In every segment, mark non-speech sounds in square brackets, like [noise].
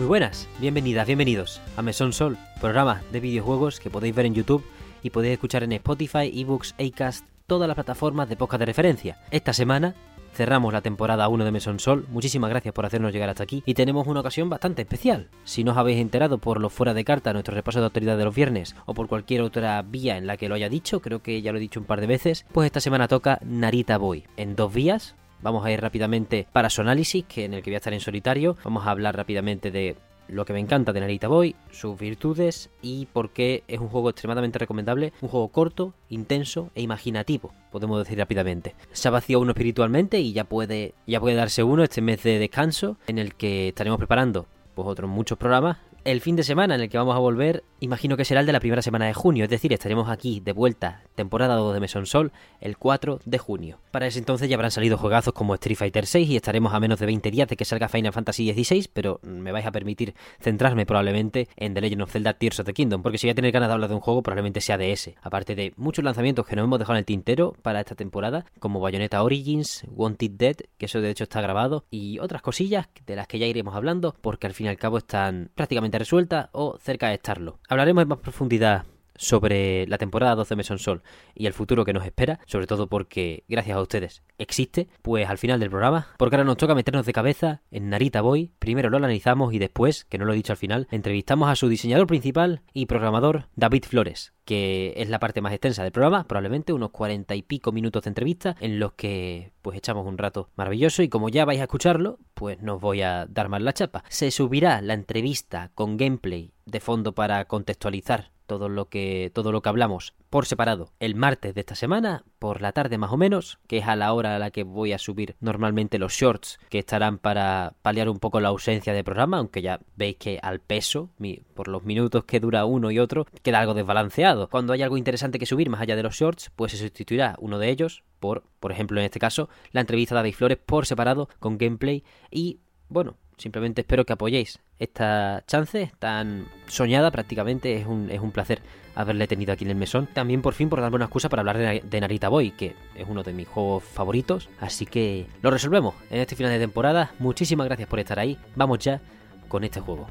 Muy buenas, bienvenidas, bienvenidos a Mesón Sol, programa de videojuegos que podéis ver en YouTube y podéis escuchar en Spotify, eBooks, Acast, todas las plataformas de podcast de referencia. Esta semana cerramos la temporada 1 de Mesón Sol. Muchísimas gracias por hacernos llegar hasta aquí. Y tenemos una ocasión bastante especial. Si no os habéis enterado por lo fuera de carta, nuestro repaso de autoridad de los viernes, o por cualquier otra vía en la que lo haya dicho, creo que ya lo he dicho un par de veces, pues esta semana toca Narita Boy. En dos vías, Vamos a ir rápidamente para su análisis, que en el que voy a estar en solitario. Vamos a hablar rápidamente de lo que me encanta de Narita Boy, sus virtudes y por qué es un juego extremadamente recomendable, un juego corto, intenso e imaginativo, podemos decir rápidamente. Se ha vaciado uno espiritualmente y ya puede, ya puede darse uno este mes de descanso en el que estaremos preparando pues otros muchos programas el fin de semana en el que vamos a volver, imagino que será el de la primera semana de junio, es decir, estaremos aquí de vuelta, temporada 2 de Mesón Sol, el 4 de junio. Para ese entonces ya habrán salido juegazos como Street Fighter 6 y estaremos a menos de 20 días de que salga Final Fantasy XVI, pero me vais a permitir centrarme probablemente en The Legend of Zelda Tears of the Kingdom, porque si voy a tener ganas de hablar de un juego, probablemente sea de ese. Aparte de muchos lanzamientos que nos hemos dejado en el tintero para esta temporada, como Bayonetta Origins, Wanted Dead, que eso de hecho está grabado, y otras cosillas de las que ya iremos hablando, porque al fin y al cabo están prácticamente resuelta o cerca de estarlo. Hablaremos en más profundidad sobre la temporada 12 de Mesón Sol y el futuro que nos espera, sobre todo porque, gracias a ustedes, existe, pues al final del programa, porque ahora nos toca meternos de cabeza en Narita Boy, primero lo analizamos y después, que no lo he dicho al final, entrevistamos a su diseñador principal y programador, David Flores, que es la parte más extensa del programa, probablemente unos cuarenta y pico minutos de entrevista en los que pues echamos un rato maravilloso y como ya vais a escucharlo, pues no os voy a dar más la chapa. Se subirá la entrevista con gameplay de fondo para contextualizar todo lo que todo lo que hablamos por separado el martes de esta semana por la tarde más o menos que es a la hora a la que voy a subir normalmente los shorts que estarán para paliar un poco la ausencia de programa aunque ya veis que al peso por los minutos que dura uno y otro queda algo desbalanceado. Cuando hay algo interesante que subir más allá de los shorts pues se sustituirá uno de ellos por por ejemplo en este caso la entrevista de David Flores por separado con gameplay. Y bueno Simplemente espero que apoyéis esta chance tan soñada prácticamente. Es un, es un placer haberle tenido aquí en el mesón. También por fin por darme una excusa para hablar de, de Narita Boy, que es uno de mis juegos favoritos. Así que lo resolvemos en este final de temporada. Muchísimas gracias por estar ahí. Vamos ya con este juego.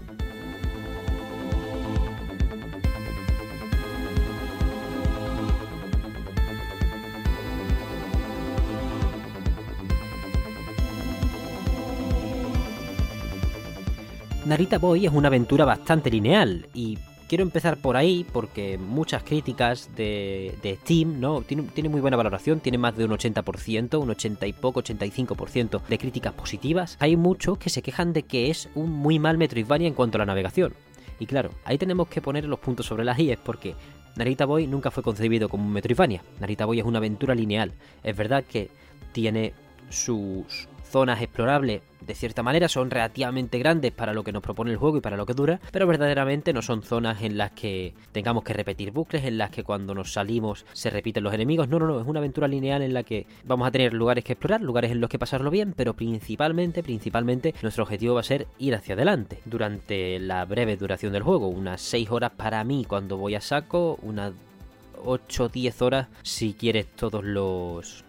Narita Boy es una aventura bastante lineal y quiero empezar por ahí porque muchas críticas de, Steam, ¿no? Tiene, muy buena valoración, tiene más de un 80%, un 80 y poco, 85% de críticas positivas. Hay muchos que se quejan de que es un muy mal Metroidvania en cuanto a la navegación. Y claro, ahí tenemos que poner los puntos sobre las es porque Narita Boy nunca fue concebido como un Metroidvania. Narita Boy es una aventura lineal. Es verdad que tiene sus zonas explorables de cierta manera son relativamente grandes para lo que nos propone el juego y para lo que dura, pero verdaderamente no son zonas en las que tengamos que repetir bucles, en las que cuando nos salimos se repiten los enemigos. No, no, no, es una aventura lineal en la que vamos a tener lugares que explorar, lugares en los que pasarlo bien, pero principalmente, principalmente nuestro objetivo va a ser ir hacia adelante durante la breve duración del juego, unas 6 horas para mí cuando voy a saco, unas 8 o 10 horas si quieres todos los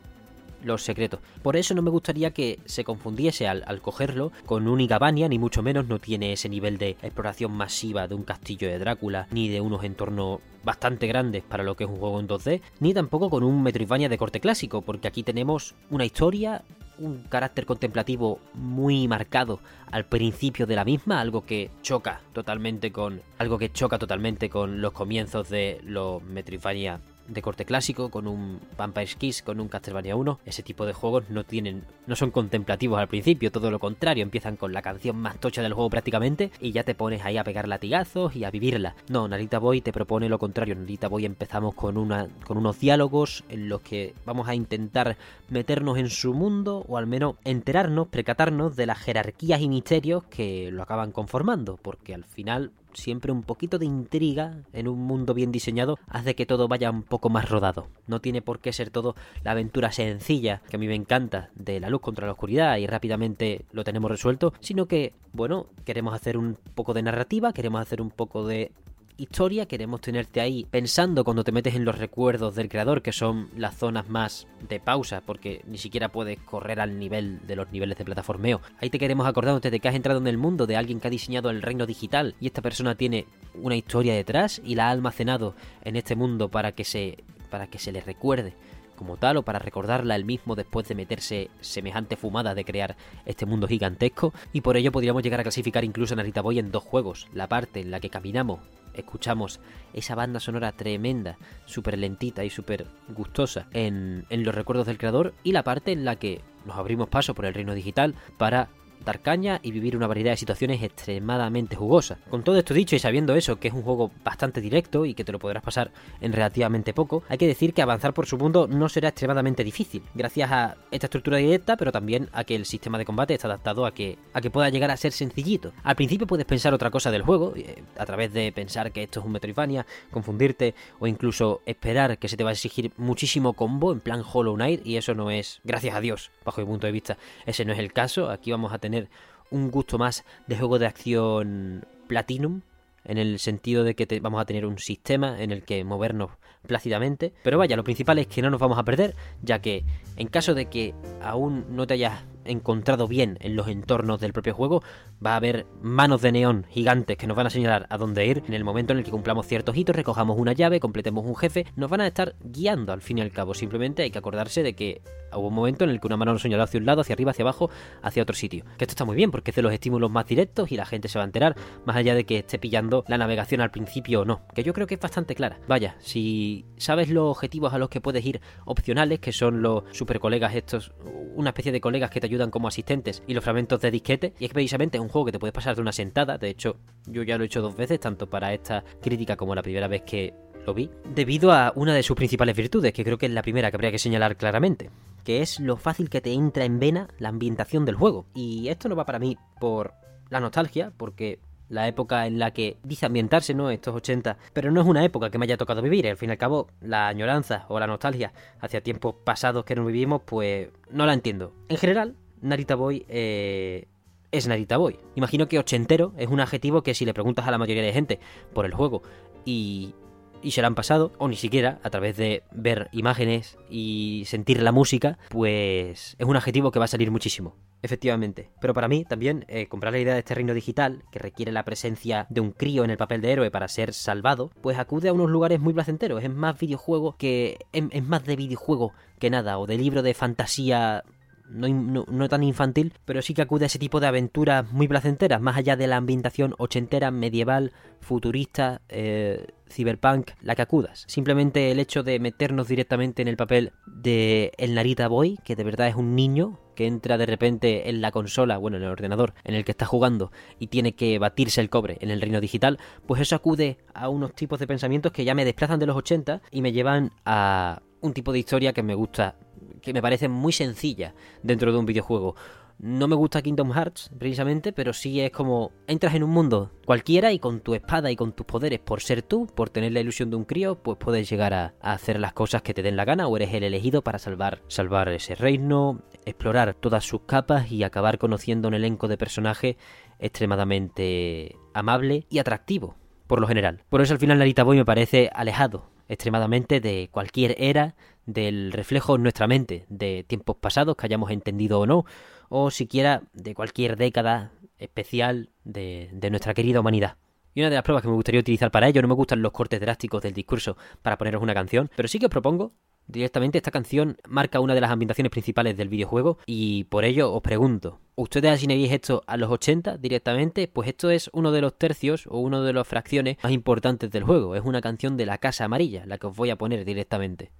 los secretos. Por eso no me gustaría que se confundiese al, cogerlo con un Igabania, ni mucho menos no tiene ese nivel de exploración masiva de un castillo de Drácula, ni de unos entornos bastante grandes para lo que es un juego en 2D, ni tampoco con un Metroidvania de corte clásico, porque aquí tenemos una historia, un carácter contemplativo muy marcado al principio de la misma, algo que choca totalmente con algo que choca totalmente con los comienzos de los Metroidvania de corte clásico, con un Vampire Kiss, con un Castlevania 1, ese tipo de juegos no tienen, no son contemplativos al principio, todo lo contrario, empiezan con la canción más tocha del juego prácticamente y ya te pones ahí a pegar latigazos y a vivirla. No, Narita Boy te propone lo contrario, Narita Boy empezamos con una con unos diálogos en los que vamos a intentar meternos en su mundo o al menos enterarnos, precatarnos de las jerarquías y misterios que lo acaban conformando, porque al final siempre un poquito de intriga en un mundo bien diseñado hace que todo vaya un poco más rodado. No tiene por qué ser todo la aventura sencilla, que a mí me encanta, de la luz contra la oscuridad y rápidamente lo tenemos resuelto, sino que, bueno, queremos hacer un poco de narrativa, queremos hacer un poco de historia, queremos tenerte ahí pensando cuando te metes en los recuerdos del creador, que son las zonas más de pausa, porque ni siquiera puedes correr al nivel de los niveles de plataformeo. Ahí te queremos acordándote de que has entrado en el mundo de alguien que ha diseñado el reino digital y esta persona tiene una historia detrás y la ha almacenado en este mundo para que se para que se le recuerde como tal o para recordarla él mismo después de meterse semejante fumada de crear este mundo gigantesco y por ello podríamos llegar a clasificar incluso a Narita Boy en dos juegos, la parte en la que caminamos, escuchamos esa banda sonora tremenda, súper lentita y súper gustosa en, en los recuerdos del creador y la parte en la que nos abrimos paso por el reino digital para dar caña y vivir una variedad de situaciones extremadamente jugosas. Con todo esto dicho y sabiendo eso, que es un juego bastante directo y que te lo podrás pasar en relativamente poco, hay que decir que avanzar por su mundo no será extremadamente difícil, gracias a esta estructura directa, pero también a que el sistema de combate está adaptado a que, a que pueda llegar a ser sencillito. Al principio puedes pensar otra cosa del juego, eh, a través de pensar que esto es un Metroidvania, confundirte o incluso esperar que se te va a exigir muchísimo combo en plan Hollow Knight y eso no es, gracias a Dios, bajo mi punto de vista, ese no es el caso, aquí vamos a tener tener un gusto más de juego de acción Platinum, en el sentido de que vamos a tener un sistema en el que movernos plácidamente. Pero vaya, lo principal es que no nos vamos a perder, ya que en caso de que aún no te hayas encontrado bien en los entornos del propio juego, va a haber manos de neón gigantes que nos van a señalar a dónde ir. En el momento en el que cumplamos ciertos hitos, recojamos una llave, completemos un jefe, nos van a estar guiando al fin y al cabo. Simplemente hay que acordarse de que hubo un momento en el que una mano nos señaló hacia un lado, hacia arriba, hacia abajo, hacia otro sitio. Que esto está muy bien porque es de los estímulos más directos y la gente se va a enterar, más allá de que esté pillando la navegación al principio o no. Que yo creo que es bastante clara. Vaya, si sabes los objetivos a los que puedes ir opcionales, que son los super colegas estos, una especie de colegas que te ayudan como asistentes y los fragmentos de disquete. Y es que precisamente es un juego que te puedes pasar de una sentada. De hecho, yo ya lo he hecho dos veces, tanto para esta crítica como la primera vez que lo vi, debido a una de sus principales virtudes, que creo que es la primera que habría que señalar claramente, que es lo fácil que te entra en vena la ambientación del juego. Y esto no va para mí por la nostalgia, porque la época en la que dice ambientarse, ¿no? Estos 80. Pero no es una época que me haya tocado vivir. Al fin y al cabo, la añoranza o la nostalgia hacia tiempos pasados que no vivimos, pues no la entiendo. En general, Narita Boy eh, es Narita Boy. Imagino que ochentero es un adjetivo que si le preguntas a la mayoría de gente por el juego y y se la han pasado, o ni siquiera a través de ver imágenes y sentir la música, pues es un adjetivo que va a salir muchísimo. Efectivamente. Pero para mí también eh, comprar la idea de este reino digital, que requiere la presencia de un crío en el papel de héroe para ser salvado, pues acude a unos lugares muy placenteros. Es más videojuego que. es más de videojuego que nada, o de libro de fantasía no, tan infantil, pero sí que acude a ese tipo de aventuras muy placenteras, más allá de la ambientación ochentera, medieval, futurista, eh, cyberpunk, la que acudas. Simplemente el hecho de meternos directamente en el papel de el Narita Boy, que de verdad es un niño que entra de repente en la consola, bueno, en el ordenador en el que está jugando y tiene que batirse el cobre en el reino digital, pues eso acude a unos tipos de pensamientos que ya me desplazan de los 80 y me llevan a un tipo de historia que me gusta que me parece muy sencilla dentro de un videojuego. No me gusta Kingdom Hearts, precisamente, pero sí es como entras en un mundo cualquiera y con tu espada y con tus poderes, por ser tú, por tener la ilusión de un crío, pues puedes llegar a, hacer las cosas que te den la gana o eres el elegido para salvar, salvar ese reino, explorar todas sus capas y acabar conociendo un elenco de personajes extremadamente amable y atractivo, por lo general. Por eso al final Narita Boy me parece alejado extremadamente de cualquier era, del reflejo en nuestra mente de tiempos pasados que hayamos entendido o no, o siquiera de cualquier década especial de, de nuestra querida humanidad. Y una de las pruebas que me gustaría utilizar para ello, no me gustan los cortes drásticos del discurso para poneros una canción, pero sí que os propongo directamente esta canción marca una de las ambientaciones principales del videojuego y por ello os pregunto, ¿ustedes asignabais esto a los 80 directamente? Pues esto es uno de los tercios o uno de las fracciones más importantes del juego, es una canción de la Casa Amarilla, la que os voy a poner directamente.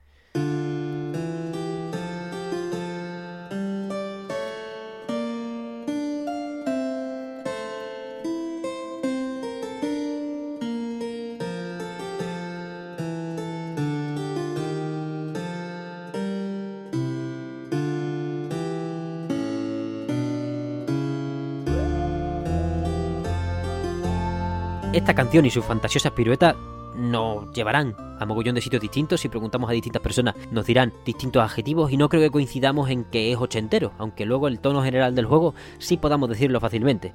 Esta canción y sus fantasiosas piruetas nos llevarán a mogollón de sitios distintos. Si preguntamos a distintas personas, nos dirán distintos adjetivos y no creo que coincidamos en que es ochentero, aunque luego el tono general del juego sí podamos decirlo fácilmente.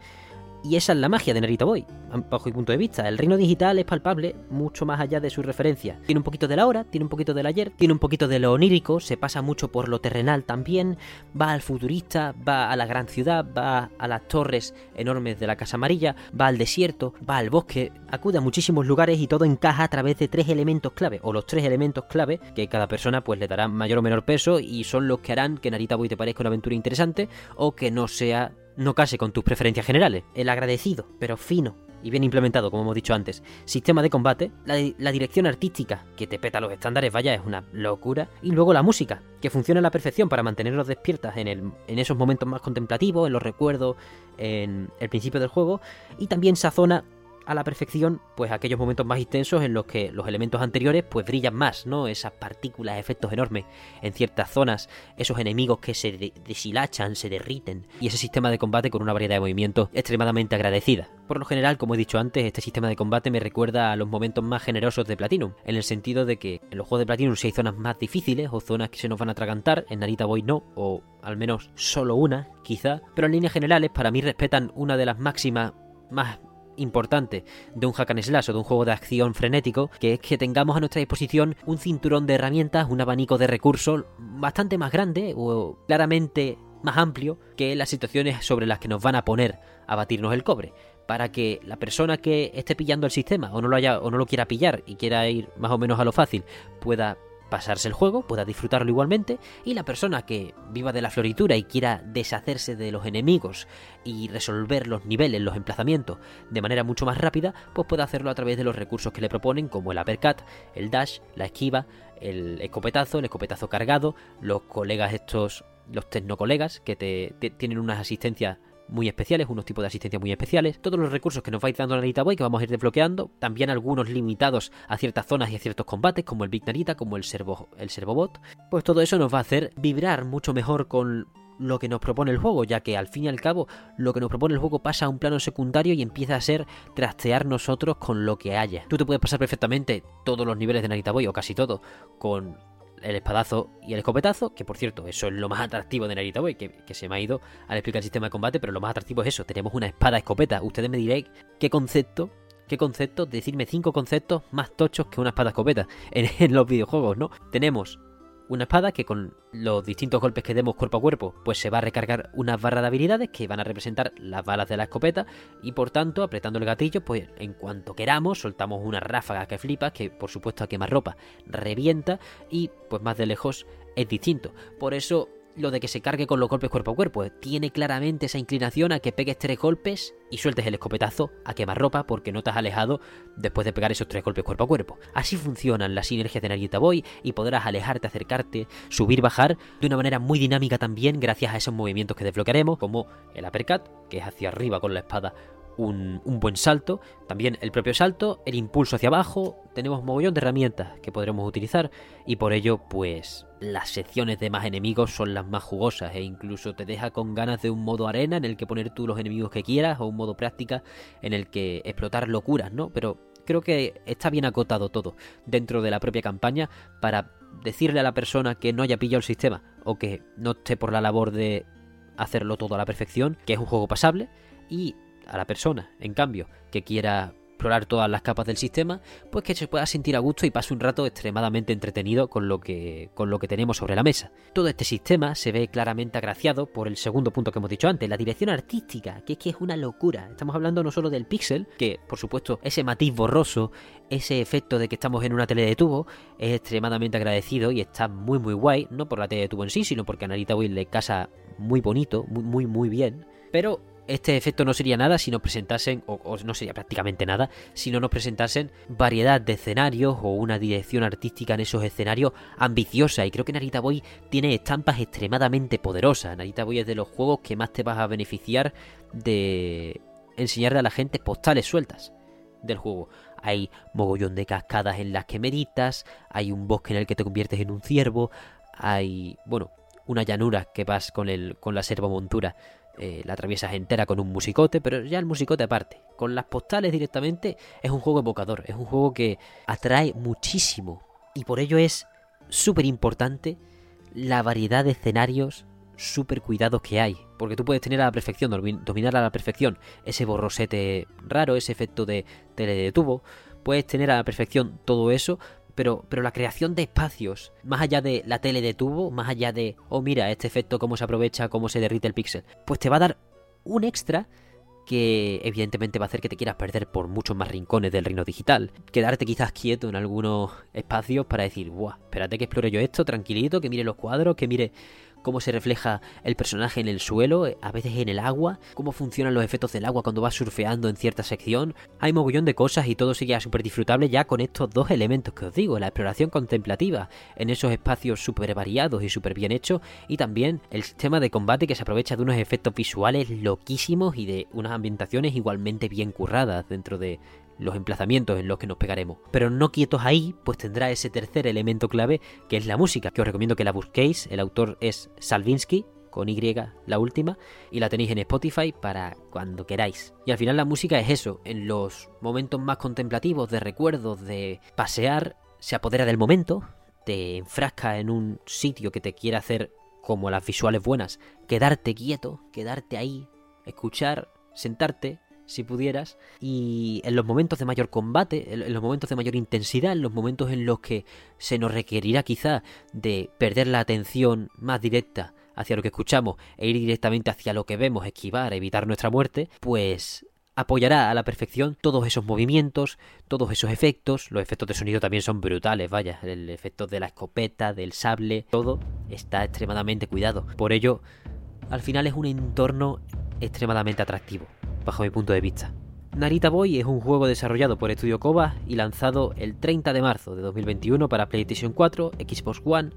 Y esa es la magia de Narita Boy, bajo mi punto de vista. El reino digital es palpable mucho más allá de su referencia. Tiene un poquito de la hora, tiene un poquito del ayer, tiene un poquito de lo onírico, se pasa mucho por lo terrenal también, va al futurista, va a la gran ciudad, va a las torres enormes de la Casa Amarilla, va al desierto, va al bosque, acude a muchísimos lugares y todo encaja a través de tres elementos clave, o los tres elementos clave que cada persona pues le dará mayor o menor peso y son los que harán que Narita Boy te parezca una aventura interesante o que no sea no case con tus preferencias generales. El agradecido, pero fino. Y bien implementado, como hemos dicho antes, sistema de combate, la, dirección artística, que te peta los estándares, vaya, es una locura, y luego la música, que funciona a la perfección para mantenernos despiertas en, el, en esos momentos más contemplativos, en los recuerdos, en el principio del juego, y también sazona a la perfección pues aquellos momentos más intensos en los que los elementos anteriores pues brillan más, ¿no? Esas partículas, efectos enormes en ciertas zonas, esos enemigos que se deshilachan, se derriten y ese sistema de combate con una variedad de movimientos extremadamente agradecida. Por lo general, como he dicho antes, este sistema de combate me recuerda a los momentos más generosos de Platinum, en el sentido de que en los juegos de Platinum si hay zonas más difíciles o zonas que se nos van a atragantar, en Narita Boy no, o al menos solo una, quizá, pero en líneas generales para mí respetan una de las máximas más importante de un hack and slash o de un juego de acción frenético, que es que tengamos a nuestra disposición un cinturón de herramientas, un abanico de recursos bastante más grande o claramente más amplio que las situaciones sobre las que nos van a poner a batirnos el cobre. Para que la persona que esté pillando el sistema o no lo haya o no lo quiera pillar y quiera ir más o menos a lo fácil pueda pasarse el juego, pueda disfrutarlo igualmente, y la persona que viva de la floritura y quiera deshacerse de los enemigos y resolver los niveles, los emplazamientos de manera mucho más rápida, pues puede hacerlo a través de los recursos que le proponen, como el uppercut, el dash, la esquiva, el escopetazo, el escopetazo cargado, los colegas estos, los tecnocolegas, que te, tienen unas asistencias muy especiales, unos tipos de asistencia muy especiales, todos los recursos que nos vais dando Narita Boy que vamos a ir desbloqueando, también algunos limitados a ciertas zonas y a ciertos combates, como el Big Narita, como el Servo, el Servobot, pues todo eso nos va a hacer vibrar mucho mejor con lo que nos propone el juego, ya que al fin y al cabo lo que nos propone el juego pasa a un plano secundario y empieza a ser trastear nosotros con lo que haya. Tú te puedes pasar perfectamente todos los niveles de Narita Boy, o casi todo, con el espadazo y el escopetazo, que por cierto, eso es lo más atractivo de Narita Boy, que, que, se me ha ido al explicar el sistema de combate, pero lo más atractivo es eso, tenemos una espada escopeta. Ustedes me diréis qué concepto, qué concepto, decirme cinco conceptos más tochos que una espada escopeta en, [laughs] en los videojuegos, ¿no? Tenemos una espada que con los distintos golpes que demos cuerpo a cuerpo, pues se va a recargar unas barras de habilidades que van a representar las balas de la escopeta y por tanto, apretando el gatillo, pues en cuanto queramos, soltamos una ráfaga que flipa, que por supuesto a quemarropa revienta y pues más de lejos es distinto. Por eso lo de que se cargue con los golpes cuerpo a cuerpo. Tiene claramente esa inclinación a que pegues tres golpes y sueltes el escopetazo a quemar ropa porque no te has alejado después de pegar esos tres golpes cuerpo a cuerpo. Así funcionan las sinergias de Narita Boy y podrás alejarte, acercarte, subir, bajar de una manera muy dinámica también gracias a esos movimientos que desbloquearemos como el uppercut, que es hacia arriba con la espada un, buen salto, también el propio salto, el impulso hacia abajo, tenemos un mogollón de herramientas que podremos utilizar y por ello pues las secciones de más enemigos son las más jugosas e incluso te deja con ganas de un modo arena en el que poner tú los enemigos que quieras o un modo práctica en el que explotar locuras, ¿no? Pero creo que está bien acotado todo dentro de la propia campaña para decirle a la persona que no haya pillado el sistema o que no esté por la labor de hacerlo todo a la perfección, que es un juego pasable y a la persona, en cambio, que quiera explorar todas las capas del sistema, pues que se pueda sentir a gusto y pase un rato extremadamente entretenido con lo que con lo que tenemos sobre la mesa. Todo este sistema se ve claramente agraciado por el segundo punto que hemos dicho antes, la dirección artística, que es que es una locura. Estamos hablando no solo del pixel, que por supuesto ese matiz borroso, ese efecto de que estamos en una tele de tubo es extremadamente agradecido y está muy muy guay, no por la tele de tubo en sí, sino porque a Narita Will le casa muy bonito, muy muy muy bien, pero este efecto no sería nada si nos presentasen, o, no sería prácticamente nada, si no nos presentasen variedad de escenarios o una dirección artística en esos escenarios ambiciosa. Y creo que Narita Boy tiene estampas extremadamente poderosas. Narita Boy es de los juegos que más te vas a beneficiar de enseñarle a la gente postales sueltas del juego. Hay mogollón de cascadas en las que meditas, hay un bosque en el que te conviertes en un ciervo, hay, bueno, una llanura que vas con, el, con la servomontura eh, la atraviesas entera con un musicote, pero ya el musicote aparte. Con las postales directamente es un juego evocador, es un juego que atrae muchísimo. Y por ello es súper importante la variedad de escenarios súper cuidados que hay. Porque tú puedes tener a la perfección, dominar a la perfección ese borrosete raro, ese efecto de tele de tubo. Puedes tener a la perfección todo eso, pero, pero la creación de espacios, más allá de la tele de tubo, más allá de, oh mira, este efecto, cómo se aprovecha, cómo se derrite el píxel, pues te va a dar un extra que evidentemente va a hacer que te quieras perder por muchos más rincones del reino digital. Quedarte quizás quieto en algunos espacios para decir, guau, espérate que explore yo esto, tranquilito, que mire los cuadros, que mire cómo se refleja el personaje en el suelo, a veces en el agua, cómo funcionan los efectos del agua cuando vas surfeando en cierta sección. Hay mogollón de cosas y todo sigue súper disfrutable ya con estos dos elementos que os digo, la exploración contemplativa en esos espacios súper variados y súper bien hechos y también el sistema de combate que se aprovecha de unos efectos visuales loquísimos y de unas ambientaciones igualmente bien curradas dentro de los emplazamientos en los que nos pegaremos. Pero no quietos ahí, pues tendrá ese tercer elemento clave que es la música, que os recomiendo que la busquéis. El autor es Salvinsky, con Y la última, y la tenéis en Spotify para cuando queráis. Y al final la música es eso, en los momentos más contemplativos, de recuerdos, de pasear, se apodera del momento, te enfrasca en un sitio que te quiere hacer como las visuales buenas, quedarte quieto, quedarte ahí, escuchar, sentarte, si pudieras, y en los momentos de mayor combate, en los momentos de mayor intensidad, en los momentos en los que se nos requerirá quizá de perder la atención más directa hacia lo que escuchamos e ir directamente hacia lo que vemos, esquivar, evitar nuestra muerte, pues apoyará a la perfección todos esos movimientos, todos esos efectos. Los efectos de sonido también son brutales, vaya, el efecto de la escopeta, del sable, todo está extremadamente cuidado. Por ello, al final es un entorno extremadamente atractivo bajo mi punto de vista. Narita Boy es un juego desarrollado por Studio Koba y lanzado el 30 de marzo de 2021 para PlayStation 4, Xbox One,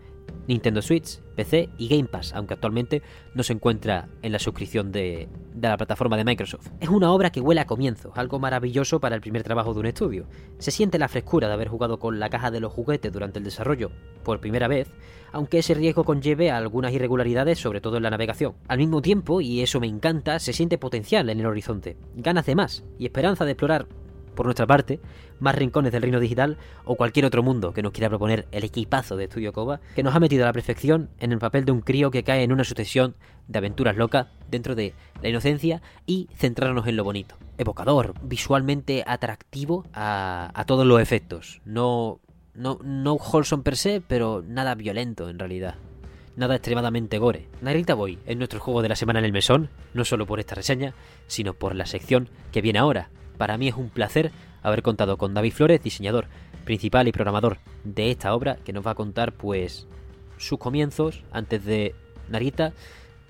Nintendo Switch, PC y Game Pass, aunque actualmente no se encuentra en la suscripción de, la plataforma de Microsoft. Es una obra que huele a comienzo, algo maravilloso para el primer trabajo de un estudio. Se siente la frescura de haber jugado con la caja de los juguetes durante el desarrollo por primera vez, aunque ese riesgo conlleve algunas irregularidades, sobre todo en la navegación. Al mismo tiempo, y eso me encanta, se siente potencial en el horizonte, ganas de más y esperanza de explorar por nuestra parte, más rincones del reino digital o cualquier otro mundo que nos quiera proponer el equipazo de Estudio Koba, que nos ha metido a la perfección en el papel de un crío que cae en una sucesión de aventuras locas dentro de la inocencia y centrarnos en lo bonito. Evocador, visualmente atractivo a, todos los efectos. No, no, no wholesome per se, pero nada violento en realidad nada extremadamente gore. Narita Boy es nuestro juego de la semana en el mesón, no solo por esta reseña, sino por la sección que viene ahora, para mí es un placer haber contado con David Flores, diseñador principal y programador de esta obra, que nos va a contar pues sus comienzos antes de Narita,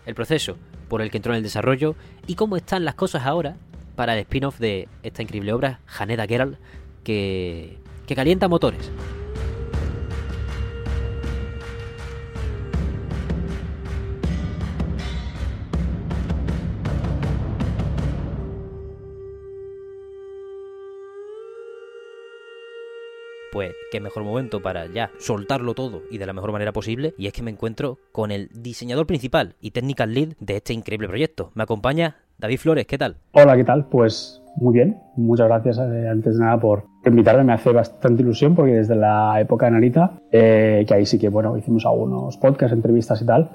el proceso por el que entró en el desarrollo y cómo están las cosas ahora para el spin-off de esta increíble obra, Haneda Geralt, que, que calienta motores. Pues qué mejor momento para ya soltarlo todo y de la mejor manera posible. Y es que me encuentro con el diseñador principal y technical lead de este increíble proyecto. Me acompaña David Flores, ¿qué tal? Hola, ¿qué tal? Pues muy bien. Muchas gracias eh, antes de nada por invitarme. Me hace bastante ilusión porque desde la época de Narita, eh, que ahí sí que bueno, hicimos algunos podcasts, entrevistas y tal,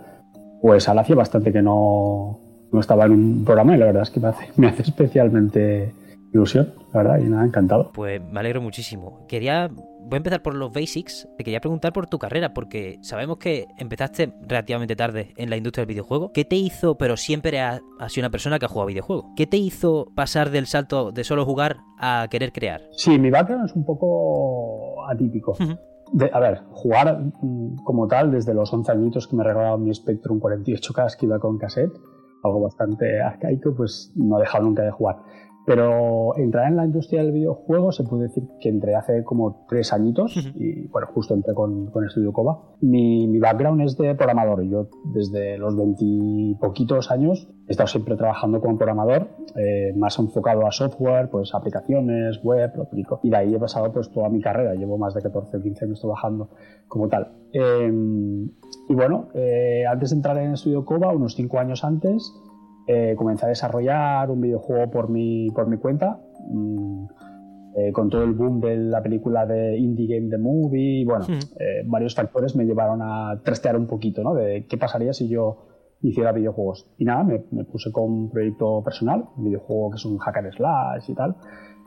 pues ahora hacía bastante que no, no estaba en un programa y la verdad es que me hace, [laughs] me hace especialmente ilusión, la verdad, y nada, encantado. Pues me alegro muchísimo. Quería, voy a empezar por los basics. Te quería preguntar por tu carrera, porque sabemos que empezaste relativamente tarde en la industria del videojuego. ¿Qué te hizo, pero siempre has, sido una persona que ha jugado videojuegos? ¿Qué te hizo pasar del salto de solo jugar a querer crear? Sí, mi background es un poco atípico. a ver, jugar mm, como tal desde los 11 añitos que me regalaban mi Spectrum 48K que iba con cassette, algo bastante arcaico, pues no he dejado nunca de jugar. Pero entrar en la industria del videojuego se puede decir que entré hace como tres añitos y bueno, justo entré con, con Estudio Coba. Mi, mi, background es de programador. Yo desde los veintipoquitos años he estado siempre trabajando como programador, eh, más enfocado a software, pues aplicaciones, web, lo típico. Y de ahí he pasado pues toda mi carrera. Llevo más de 14 o 15 años trabajando como tal. Em, y bueno, eh, antes de entrar en Estudio Coba, unos cinco años antes, eh, comencé a desarrollar un videojuego por mi, por mi cuenta, mm, eh, con todo el boom de la película de Indie Game The Movie, y bueno, eh, varios factores me llevaron a trastear un poquito, ¿no? De qué pasaría si yo hiciera videojuegos. Y nada, me, puse con un proyecto personal, un videojuego que es un hacker slash y tal.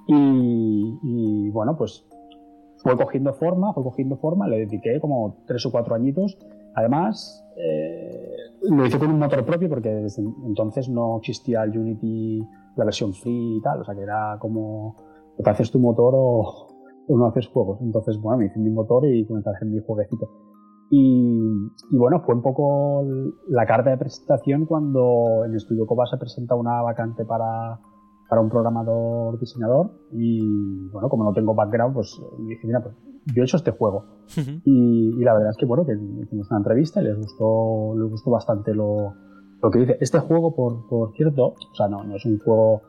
Y, bueno, pues fue cogiendo forma, fue cogiendo forma, le dediqué como tres o cuatro añitos. Además, eh, lo hice con un motor propio porque desde entonces no existía el Unity, la versión free y tal, o sea que era como, te haces tu motor o, no haces juegos. Entonces, bueno, me hice mi motor y comencé a hacer mi jueguecito. Y, bueno, fue un poco la carta de presentación cuando en Estudio Coba se presenta una vacante para, para un programador diseñador y bueno, como no tengo background, pues dije, mira, pues yo he hecho este juego. y, la verdad es que bueno, que hicimos una entrevista y les gustó, les gustó bastante lo, lo que dice. Este juego, por, por cierto, o sea, no, no es un juego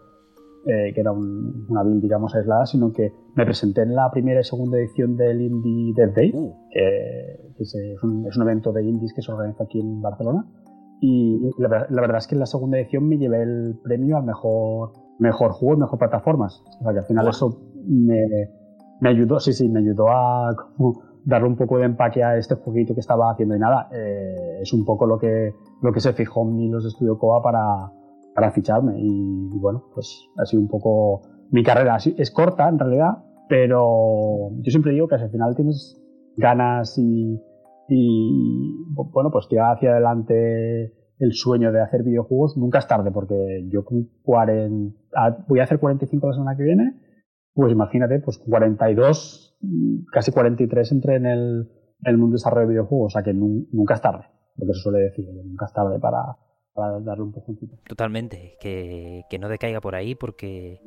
eh, que era una build, digamos, aislada, sino que me presenté en la primera y segunda edición del Indie Dev Day, uh. que, es, un, es, un, evento de indies que se organiza aquí en Barcelona. Y la, verdad es que en la segunda edición me llevé el premio al mejor, mejor juego y mejor plataformas. O sea que al final eso me, me, ayudó, sí, sí, me ayudó a darle un poco de empaque a este jueguito que estaba haciendo. Y nada, eh, es un poco lo que, lo que se fijó en mí los de Estudio Coa para, para ficharme. Y, bueno, pues ha sido un poco mi carrera. Es corta en realidad, pero yo siempre digo que al final tienes ganas y, y bueno, pues tirar hacia adelante el sueño de hacer videojuegos, nunca es tarde, porque yo con 40, voy a hacer 45 la semana que viene, pues imagínate, pues 42, casi 43 entre en el, el mundo de desarrollo de videojuegos, o sea que nunca es tarde, lo que se suele decir, nunca es tarde para, para darle un poquito. Totalmente, que, que no decaiga por ahí porque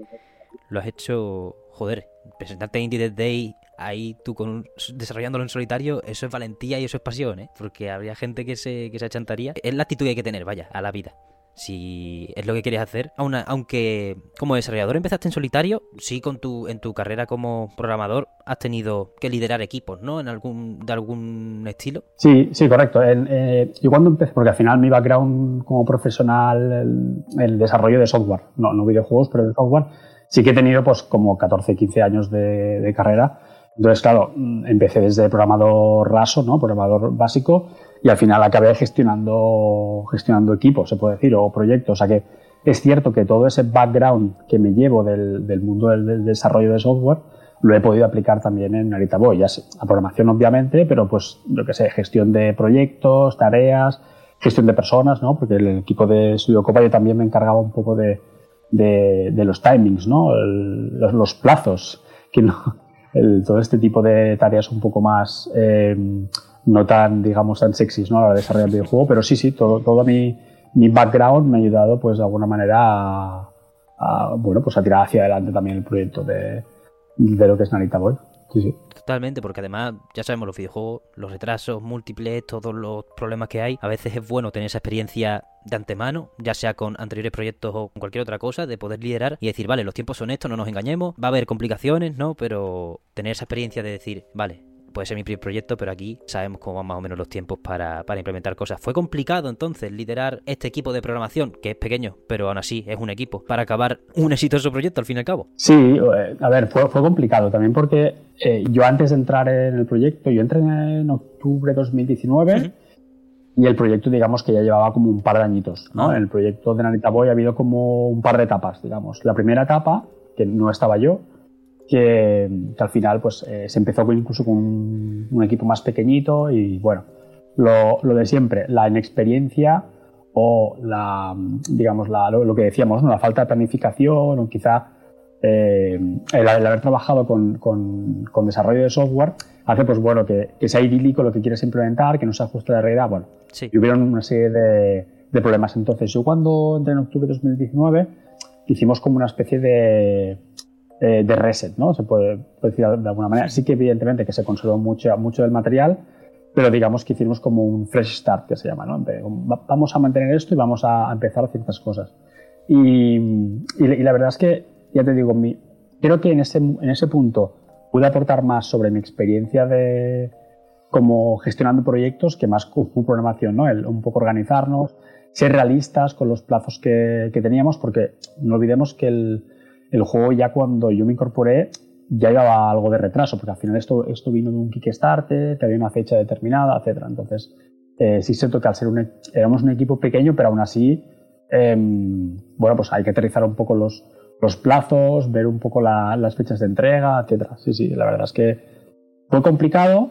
lo has hecho, joder, presentarte Indie Dead Day ahí tú con desarrollándolo en solitario, eso es valentía y eso es pasión, ¿eh? Porque habría gente que se, que se achantaría. Es la actitud que hay que tener, vaya, a la vida si es lo que quieres hacer. aunque como desarrollador empezaste en solitario, sí con tu, en tu carrera como programador has tenido que liderar equipos, ¿no? En algún, de algún estilo. Sí, sí, correcto. Eh, yo cuando empecé, porque al final mi background como profesional, el, desarrollo de software, no, videojuegos, pero de software, sí que he tenido pues como 14, 15 años de, de carrera. Entonces, claro, empecé desde programador raso, ¿no? Programador básico y al final acabé gestionando, gestionando equipos, se puede decir, o proyectos. O sea que es cierto que todo ese background que me llevo del, del mundo del, desarrollo de software lo he podido aplicar también en Narita Boy. Ya a programación obviamente, pero pues lo que sé, gestión de proyectos, tareas, gestión de personas, ¿no? Porque el equipo de Studio Copa yo también me encargaba un poco de, de, los timings, ¿no? los, plazos, que no, todo este tipo de tareas un poco más eh, no tan, digamos, tan sexys ¿no? a la hora de desarrollar el videojuego, pero sí, sí, todo, todo mi, mi background me ha ayudado, pues, de alguna manera a, bueno, pues a tirar hacia adelante también el proyecto de, de lo que es Narita Boy. Sí, sí. Totalmente, porque además ya sabemos los videojuegos, los retrasos múltiples, todos los problemas que hay. A veces es bueno tener esa experiencia de antemano, ya sea con anteriores proyectos o con cualquier otra cosa, de poder liderar y decir, vale, los tiempos son estos, no nos engañemos, va a haber complicaciones, ¿no? Pero tener esa experiencia de decir, vale, puede ser mi primer proyecto, pero aquí sabemos cómo van más o menos los tiempos para, implementar cosas. Fue complicado entonces liderar este equipo de programación, que es pequeño, pero aún así es un equipo, para acabar un exitoso proyecto al fin y al cabo. Sí, eh, a ver, fue, fue complicado también porque eh, yo antes de entrar en el proyecto, yo entré en octubre de 2019. Y el proyecto, digamos que ya llevaba como un par de añitos. ¿no? Ah. En el proyecto de Nanita Boy ha habido como un par de etapas, digamos. La primera etapa, que no estaba yo, que, al final pues eh, se empezó incluso con un, equipo más pequeñito y bueno, lo, lo, de siempre, la inexperiencia o la, digamos, la, lo, que decíamos, ¿no? la falta de planificación o quizá eh, el, haber trabajado con, con, con, desarrollo de software hace pues bueno que, que, sea idílico lo que quieres implementar, que no se ajuste a la realidad, bueno, y hubieron una serie de, de problemas. Entonces yo cuando entré en octubre de 2019 hicimos como una especie de eh, de reset, ¿no? Se puede, decir de alguna manera. Sí que evidentemente que se conservó mucho, mucho del material, pero digamos que hicimos como un fresh start, que se llama, ¿no? Vamos a mantener esto y vamos a empezar ciertas cosas. Y, y, la verdad es que, ya te digo, mi, creo que en ese, en ese punto pude aportar más sobre mi experiencia de como gestionando proyectos que más con programación, ¿no? El, un poco organizarnos, ser realistas con los plazos que, que teníamos, porque no olvidemos que el, el juego ya cuando yo me incorporé ya llevaba algo de retraso, porque al final esto, esto vino de un Kickstarter, que había una fecha determinada, etcétera. Entonces, eh, sí siento que al ser un, e, éramos un equipo pequeño, pero aún así, em, bueno, pues hay que aterrizar un poco los, los plazos, ver un poco las fechas de entrega, etcétera. Sí, sí, la verdad es que fue complicado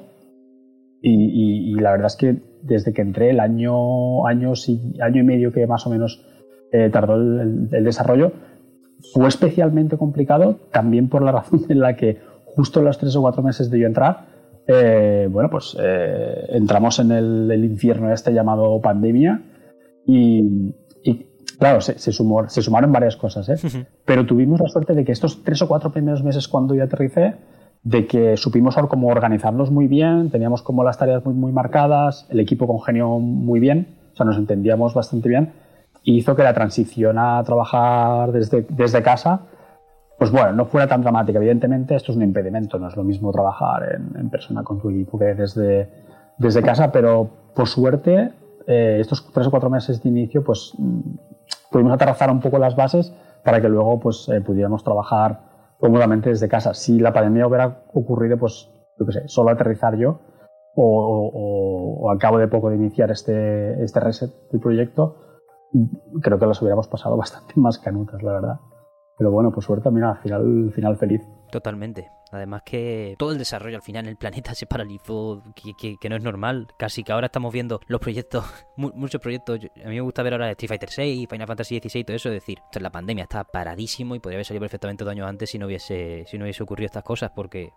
y, la verdad es que desde que entré el año, año, año y medio que más o menos eh, tardó el, desarrollo, fue especialmente complicado también por la [laughs] razón en la que justo los tres o cuatro meses de yo entrar, eh, bueno, pues eh, entramos en el, infierno este llamado pandemia y, claro, se, se, se, sumaron varias cosas, ¿eh? pero tuvimos la suerte de que estos tres o cuatro primeros meses cuando yo aterricé, de que supimos cómo organizarnos muy bien, teníamos como las tareas muy, muy marcadas, el equipo congenió muy bien, o sea, nos entendíamos bastante bien, hizo que la transición a trabajar desde, desde casa pues bueno, no fuera tan dramática. Evidentemente, esto es un impedimento, no es lo mismo trabajar en, persona con tu equipo que desde, desde casa, pero por suerte, eh, estos tres o cuatro meses de inicio, pues mm, pudimos aterrizar un poco las bases para que luego pues, eh, pudiéramos trabajar cómodamente desde casa. Si la pandemia hubiera ocurrido, pues, yo qué sé, solo aterrizar yo, o, o, al cabo de poco de iniciar este, este reset del proyecto, creo que las hubiéramos pasado [laughs] bastante más canutas, la verdad. Pero bueno, por suerte, mira, final, final feliz. Totalmente. Además que todo el desarrollo al final en el planeta [laughs] se paralizó, que, no es normal. Casi que ahora estamos viendo los proyectos, [laughs] muchos proyectos. A mí me gusta ver ahora Street Fighter 6, Final Fantasy 16 todo eso. Es decir, la pandemia está paradísimo y podría haber salido perfectamente dos años antes si no hubiese, si no hubiese ocurrido estas cosas. Porque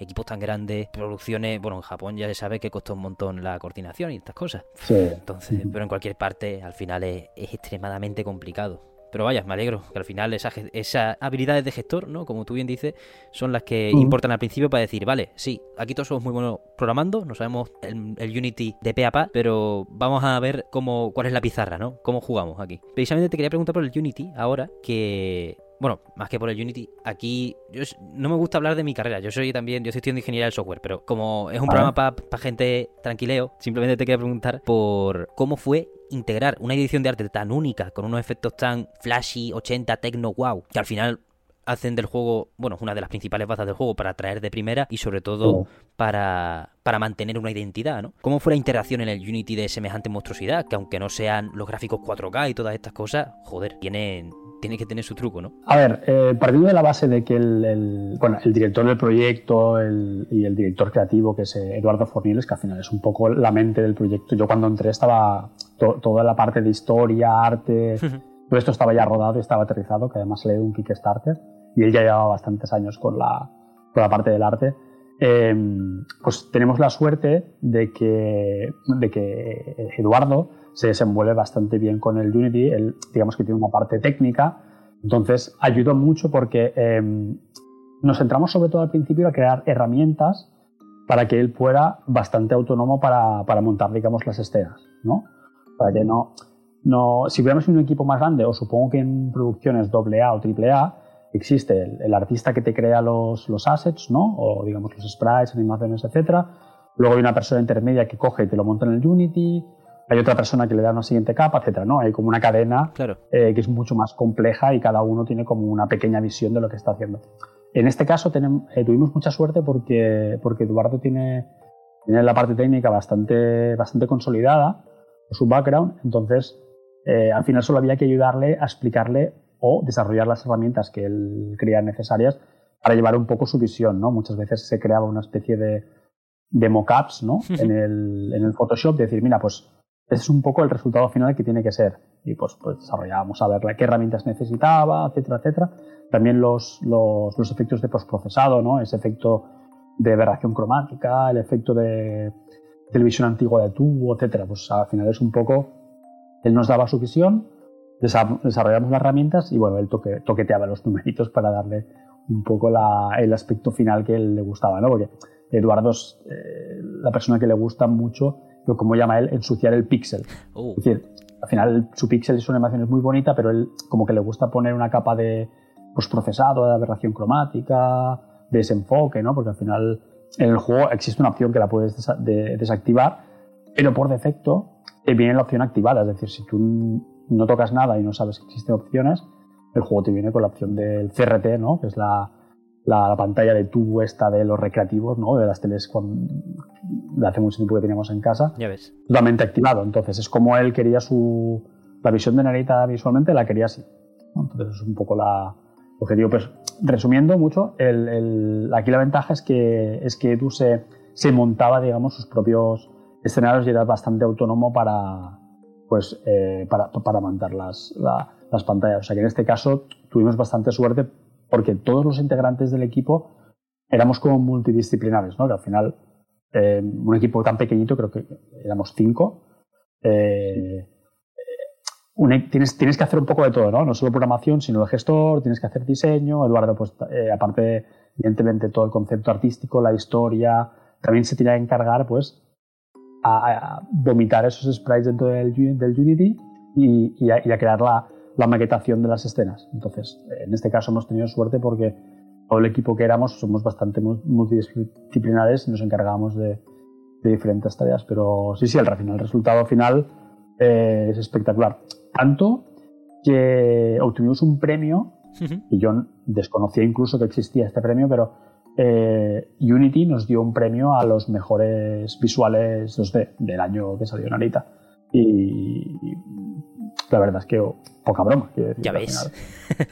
equipos tan grandes, producciones. Bueno, en Japón ya se sabe que costó un montón la coordinación y estas cosas. Sí. Entonces, pero en cualquier parte al final es extremadamente complicado. Pero vaya, me alegro que al final esas esa habilidades de gestor, ¿no? Como tú bien dices, son las que importan al principio para decir, vale, sí, aquí todos somos muy buenos programando, no sabemos el, Unity de pe a pa, pero vamos a ver cómo, cuál es la pizarra, ¿no? Cómo jugamos aquí. Precisamente te quería preguntar por el Unity ahora, que bueno, más que por el Unity, aquí yo no me gusta hablar de mi carrera. Yo soy también, yo estoy estudiando ingeniería del software, pero como es un programa para gente tranquileo, simplemente te quería preguntar por cómo fue integrar una edición de arte tan única, con unos efectos tan flashy, 80, techno, wow, que al final hacen del juego, bueno, una de las principales bazas del juego para atraer de primera y sobre todo oh. para, para mantener una identidad, ¿no? ¿Cómo fue la interacción en el Unity de semejante monstruosidad? Que aunque no sean los gráficos 4K y todas estas cosas, joder, tienen, tiene que tener su truco, ¿no? A ver, eh, partiendo de la base de que el, bueno, el director del proyecto y el director creativo, que es eh, Eduardo Forniles, que al final es un poco la mente del proyecto. Yo cuando entré estaba toda la parte de historia, arte, [laughs] todo esto estaba ya rodado y estaba aterrizado, que además le dio un Kickstarter y él ya llevaba bastantes años con la, con la parte del arte. Em, pues tenemos la suerte de que, de que Eduardo se desenvuelve bastante bien con el Unity, digamos que tiene una parte técnica, entonces ayudó mucho porque em, nos centramos sobre todo al principio a crear herramientas para que él fuera bastante autónomo para, para montar, digamos, las escenas, ¿no? Para que no, no, si hubiéramos un equipo más grande, o supongo que en producciones AA o AAA, existe el, artista que te crea los, los, assets, ¿no? O digamos los sprites, animaciones, etcétera. Luego hay una persona intermedia que coge y te lo monta en el Unity. Hay otra persona que le da una siguiente capa, etcétera, ¿no? Hay como una cadena eh, que es mucho más compleja y cada uno tiene como una pequeña visión de lo que está haciendo. En este caso tenemos, eh, tuvimos mucha suerte porque, porque Eduardo tiene, tiene la parte técnica bastante, bastante consolidada, su background, entonces eh, al final solo había que ayudarle a explicarle o desarrollar las herramientas que él creía necesarias para llevar un poco su visión, ¿no? Muchas veces se creaba una especie de, de mockups, ¿no? en, el, en el Photoshop, decir, mira, pues ese es un poco el resultado final que tiene que ser. Y pues, pues desarrollábamos a ver qué herramientas necesitaba, etcétera, etcétera. También los, los, efectos de postprocesado, ¿no? Ese efecto de aberración cromática, el efecto de televisión antigua de tubo, etcétera. Pues al final es un poco, él nos daba su visión, desarrollamos las herramientas y bueno, él toque, toqueteaba los numeritos para darle un poco el aspecto final que él le gustaba, ¿no? Porque Eduardo es eh, la persona que le gusta mucho, lo como llama él, ensuciar el píxel. Oh. Es decir, al final su píxel es una animación es muy bonita, pero él como que le gusta poner una capa de procesado, de aberración cromática, de desenfoque, ¿no? Porque al final en el juego existe una opción que la puedes desactivar, pero por defecto viene la opción activada. Es decir, si tú no tocas nada y no sabes que existen opciones, el juego te viene con la opción del CRT, ¿no? que es la, la, pantalla de tubo esta de los recreativos, ¿no? De las teles de hace mucho tiempo que teníamos en casa. Ya ves. Totalmente activado. Entonces es como él quería su... La visión de Narita visualmente la quería así. Entonces es un poco la objetivo. Pues resumiendo mucho, el, aquí la ventaja es que, es que Edu se, se montaba, digamos, sus propios escenarios y era bastante autónomo para, pues, eh, para, para montar las, las pantallas. O sea que en este caso tuvimos bastante suerte porque todos los integrantes del equipo éramos como multidisciplinares, ¿no? que al final eh, un equipo tan pequeñito, creo que éramos cinco, eh, tienes, tienes que hacer un poco de todo, ¿no? No solo programación, sino el gestor, tienes que hacer diseño, Eduardo, pues eh, aparte, evidentemente, todo el concepto artístico, la historia, también se tiene que encargar, pues, a, vomitar esos sprites dentro del, Unity y, y, a, la, la, maquetación de las escenas. Entonces, en este caso hemos tenido suerte porque todo el equipo que éramos somos bastante multidisciplinares y nos encargábamos de, de diferentes tareas. Pero sí, sí, final, el resultado final eh, es espectacular. Tanto que obtuvimos un premio, y yo desconocía incluso que existía este premio, pero eh, Unity nos dio un premio a los mejores visuales 2D del año que salió Narita. Y, la verdad es que poca broma. Que, ya veis.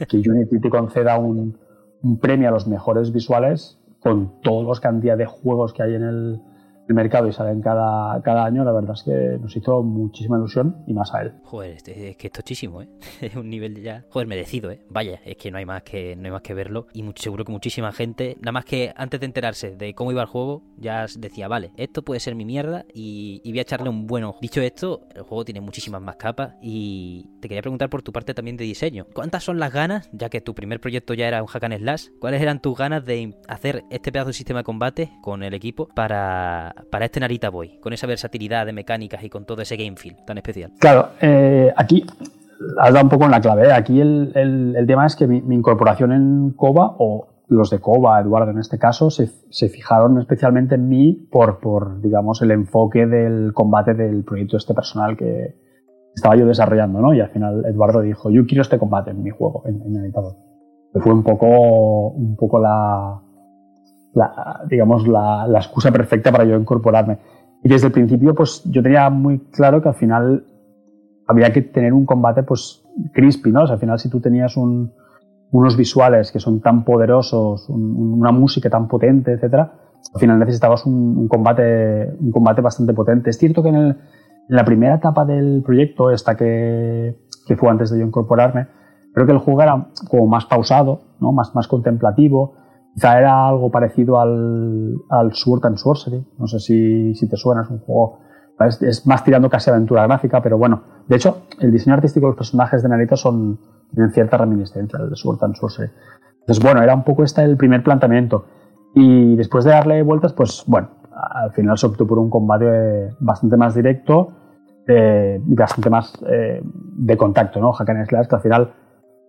que Unity te conceda un, un premio a los mejores visuales con todos los cantidad de juegos que hay en el, el mercado y salen cada, cada año, la verdad es que nos hizo muchísima ilusión y más a él. Joder, es que es tochísimo, ¿eh? [laughs] Es un nivel ya, joder, merecido, ¿eh? Vaya, es que no hay más que no hay más que verlo y seguro que muchísima gente, nada más que antes de enterarse de cómo iba el juego, ya decía, vale, esto puede ser mi mierda y, voy a echarle un buen ojo. Dicho esto, el juego tiene muchísimas más capas y te quería preguntar por tu parte también de diseño. ¿Cuántas son las ganas, ya que tu primer proyecto ya era un hack and slash, cuáles eran tus ganas de hacer este pedazo de sistema de combate con el equipo para para, este Narita Boy, con esa versatilidad de mecánicas y con todo ese game feel tan especial? Claro, eh, aquí has dado un poco en la clave. ¿eh? Aquí el, el, tema es que mi, incorporación en Coba, o los de Coba, Eduardo en este caso, se, se, fijaron especialmente en mí por, por, digamos, el enfoque del combate del proyecto este personal que estaba yo desarrollando, ¿no? Y al final Eduardo dijo, yo quiero este combate en mi juego, en, en Boy. Fue un poco, un poco la, la, digamos, la, excusa perfecta para yo incorporarme. Y desde el principio, pues yo tenía muy claro que al final había que tener un combate, pues, crispy, ¿no? O sea, al final si tú tenías un, unos visuales que son tan poderosos, una música tan potente, etcétera, al final necesitabas un, combate, un combate bastante potente. Es cierto que en la primera etapa del proyecto, esta que, que, fue antes de yo incorporarme, creo que el juego era como más pausado, ¿no? más, más contemplativo, Quizá era algo parecido al, al Sword and Sorcery. No sé si, te suena, es un juego. Es, más tirando casi aventura gráfica, pero bueno. De hecho, el diseño artístico de los personajes de Narita son, tienen cierta reminiscencia del de Sword and Sorcery. Entonces, bueno, era un poco este el primer planteamiento. Y después de darle vueltas, pues bueno, al final se optó por un combate bastante más directo eh, bastante más eh, de contacto, ¿no? Hack and Slash, que al final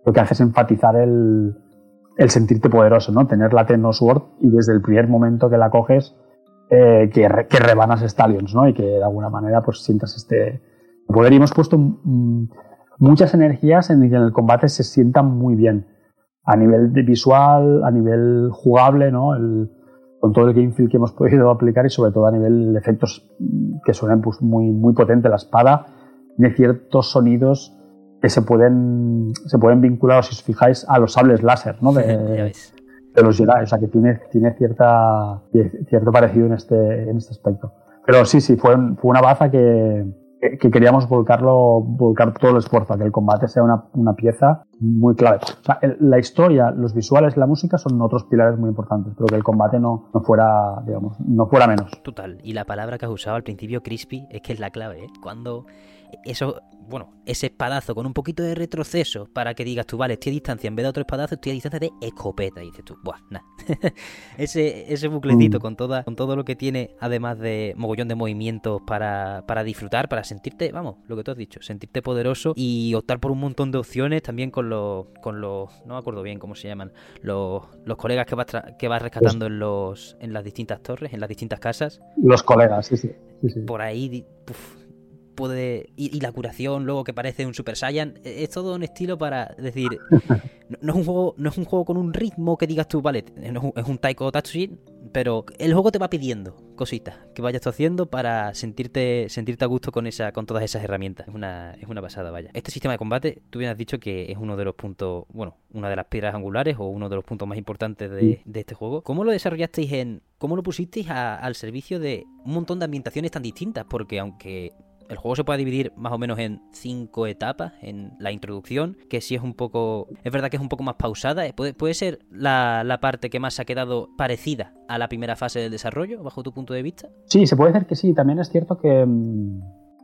lo que hace es enfatizar el, el sentirte poderoso, ¿no? Tener la Sword y desde el primer momento que la coges, eh, que, que, rebanas Stallions, ¿no? Y que de alguna manera pues sientas este poder. Y hemos puesto muchas energías en que en el combate se sientan muy bien. A nivel de visual, a nivel jugable, ¿no? con todo el game feel que hemos podido aplicar y sobre todo a nivel de efectos que suenan pues, muy, muy potente. La espada tiene ciertos sonidos que se pueden, se pueden vincular, si os fijáis, a los sables láser ¿no? de, de los Jedi. O sea, que tiene, tiene cierta, cierto parecido en este, en este aspecto. Pero sí, sí, fue, fue una baza que, que queríamos volcarlo, volcar todo el esfuerzo a que el combate sea una, una pieza muy clave. O sea, la historia, los visuales, la música son otros pilares muy importantes, pero que el combate no, no fuera, digamos, no fuera menos. Total. Y la palabra que has usado al principio, crispy, es que es la clave. ¿eh? Cuando eso, bueno, ese espadazo con un poquito de retroceso para que digas tú, vale, estoy a distancia, en vez de otro espadazo, estoy a distancia de escopeta. Y dices tú, buah, nada. [laughs] ese, ese buclecito mm. con, toda, con todo lo que tiene, además de mogollón de movimientos para, para disfrutar, para sentirte, vamos, lo que tú has dicho, sentirte poderoso y optar por un montón de opciones también con los, con los no me acuerdo bien cómo se llaman, los, los colegas que vas, que vas rescatando en, los, en las distintas torres, en las distintas casas. Los colegas, sí, sí. Por ahí, puede. Y, la curación, luego que parece un Super Saiyan. E, es todo un estilo para decir. [laughs] No, es un juego, no es un juego con un ritmo que digas tú, vale, es un Taiko Tatsujin, pero el juego te va pidiendo cositas que vayas tú haciendo para sentirte, sentirte a gusto con esa, con todas esas herramientas. Es una, es una pasada, vaya. Este sistema de combate, tú bien has dicho que es uno de los puntos, bueno, una de las piedras angulares o uno de los puntos más importantes de, de este juego. ¿Cómo lo desarrollasteis en. ¿Cómo lo pusisteis al servicio de un montón de ambientaciones tan distintas? Porque aunque el juego se puede dividir más o menos en cinco etapas en la introducción, que sí es un poco, es verdad que es un poco más pausada, puede, puede ser la, parte que más ha quedado parecida a la primera fase del desarrollo, bajo tu punto de vista. Sí, se puede decir que sí, también es cierto que, mm,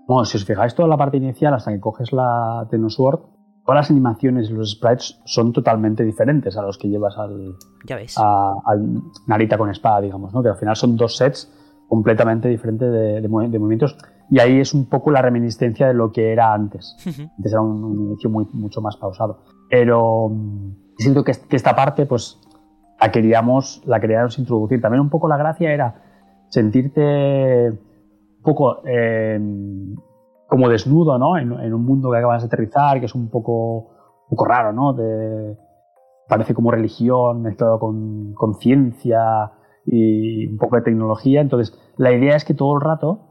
bueno, si os fijáis toda la parte inicial hasta que coges la Tenosword, todas las animaciones y los sprites son totalmente diferentes a los que llevas al, ya ves. al Narita con espada, digamos, ¿no? que al final son dos sets completamente diferentes de, de movimientos y ahí es un poco la reminiscencia de lo que era antes. Antes era un, inicio muy, mucho más pausado. Pero mm, siento que, esta parte, pues, la queríamos, la queríamos introducir. También un poco la gracia era sentirte un poco em, como desnudo, ¿no? En, un mundo que acabas de aterrizar, que es un poco, un poco raro, ¿no? De, parece como religión mezclado con, con ciencia y un poco de tecnología. Entonces, la idea es que todo el rato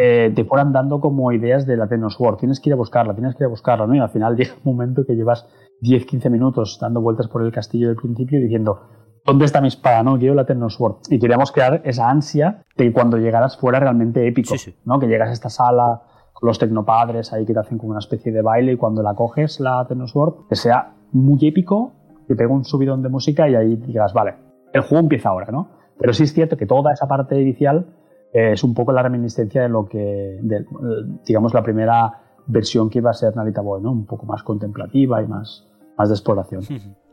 eh, te fueran dando como ideas de la Sword. Tienes que ir a buscarla, tienes que ir a buscarla, ¿no? Y al final [laughs] llega un momento que llevas 10-15 minutos dando vueltas por el castillo del principio diciendo, ¿dónde está mi espada? No, quiero la Sword. Y queríamos crear esa ansia de que cuando llegaras fuera realmente épico, ¿no? Que llegas a esta sala con los tecnopadres ahí que te hacen como una especie de baile y cuando la coges, la Sword, que sea muy épico, que pegue un subidón de música y ahí digas, vale, el juego empieza ahora, ¿no? Pero sí es cierto que toda esa parte inicial es un poco la reminiscencia de lo que, digamos, la primera versión que iba a ser Narita Boy, ¿no? Un poco más contemplativa y más, más de exploración. [laughs]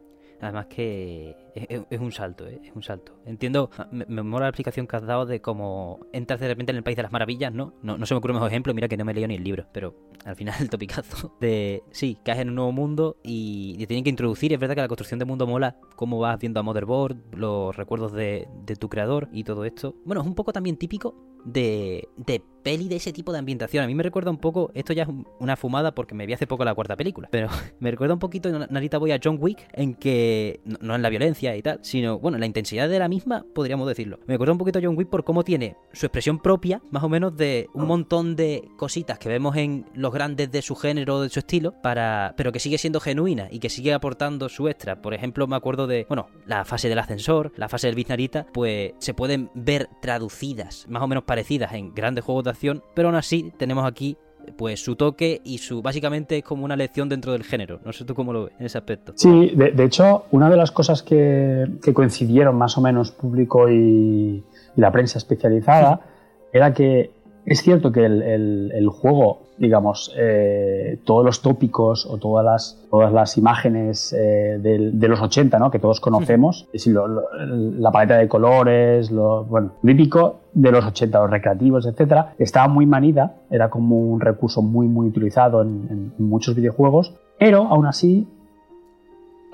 Además que es, un salto, ¿eh? es un salto. Entiendo, me, mola la explicación que has dado de cómo entras de repente en el País de las Maravillas, ¿no? No, no se me ocurre mejor ejemplo, mira que no me leído ni el libro, pero al final [laughs] el topicazo de, sí, caes en un nuevo mundo y te tienen que introducir, es verdad que la construcción de mundo mola, cómo vas viendo a Motherboard, los recuerdos de, de tu creador y todo esto. Bueno, es un poco también típico de, de peli de ese tipo de ambientación. A mí me recuerda un poco, esto ya es una fumada porque me vi hace poco la cuarta película, pero [laughs] me recuerda un poquito, Narita voy a John Wick, en que, no, en la violencia y tal, sino, bueno, la intensidad de la misma, podríamos decirlo. Me recuerda un poquito a John Wick por cómo tiene su expresión propia, más o menos de un montón de cositas que vemos en los grandes de su género, de su estilo, para pero que sigue siendo genuina y que sigue aportando su extra. Por ejemplo, me acuerdo de, bueno, la fase del ascensor, la fase del Narita, pues se pueden ver traducidas, más o menos parecidas en grandes juegos de pero aún así tenemos aquí pues su toque y su básicamente es como una lección dentro del género. No sé tú cómo lo ves en ese aspecto. Sí, de, hecho, una de las cosas que, coincidieron más o menos público y, la prensa especializada [laughs] era que es cierto que el, juego, digamos, eh, todos los tópicos o todas las, todas las imágenes eh, de, los 80, ¿no? que todos conocemos, es la paleta de colores, lo bueno, típico de los 80, los recreativos, etcétera, estaba muy manida, era como un recurso muy, muy utilizado en, muchos videojuegos, pero aún así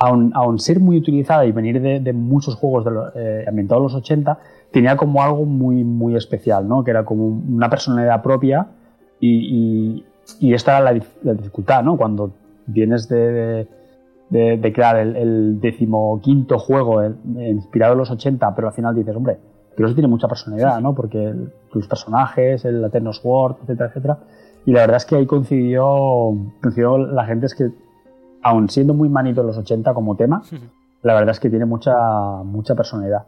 Aún, ser muy utilizada y venir de, muchos juegos de eh, ambientados en los 80, tenía como algo muy, muy especial, ¿no? Que era como una personalidad propia y, y, esta era la, dificultad, ¿no? Cuando vienes de, de, crear el, el, decimoquinto juego inspirado en los 80, pero al final dices, hombre, pero eso tiene mucha personalidad, ¿no? Porque tus personajes, el Atenos World, etcétera, etcétera. Y la verdad es que ahí coincidió, coincidió la gente es que, aun siendo muy manito en los 80 como tema, la verdad es que tiene mucha, mucha personalidad.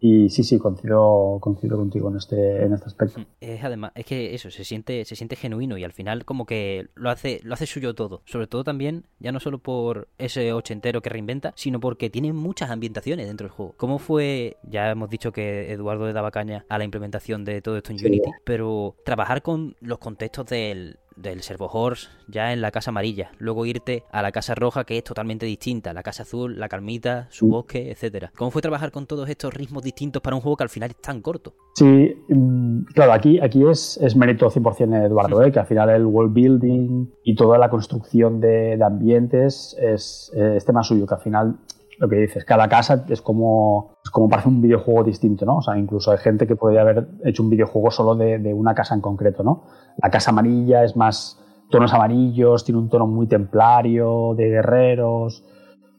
Y sí, sí, coincido, coincido contigo en este, en este aspecto. Es además, es que eso, se siente, se siente genuino y al final como que lo hace, lo hace suyo todo. Sobre todo también, ya no solo por ese ochentero que reinventa, sino porque tiene muchas ambientaciones dentro del juego. ¿Cómo fue? Ya hemos dicho que Eduardo le daba caña a la implementación de todo esto en Unity, pero trabajar con los contextos del, del Servo Horse ya en la casa amarilla, luego irte a la casa roja que es totalmente distinta, la casa azul, la calmita, su bosque, etcétera. ¿Cómo fue trabajar con todos estos ritmos distintos para un juego que al final es tan corto? Sí, mm, claro, aquí, aquí es, es mérito 100% de Eduardo, ¿eh? que al final el world building y toda la construcción de, ambientes es, es tema suyo, que al final lo que dices, cada casa es como, es como parece un videojuego distinto, ¿no? O sea, incluso hay gente que podría haber hecho un videojuego solo de, de, una casa en concreto, ¿no? La casa amarilla es más tonos amarillos, tiene un tono muy templario, de guerreros,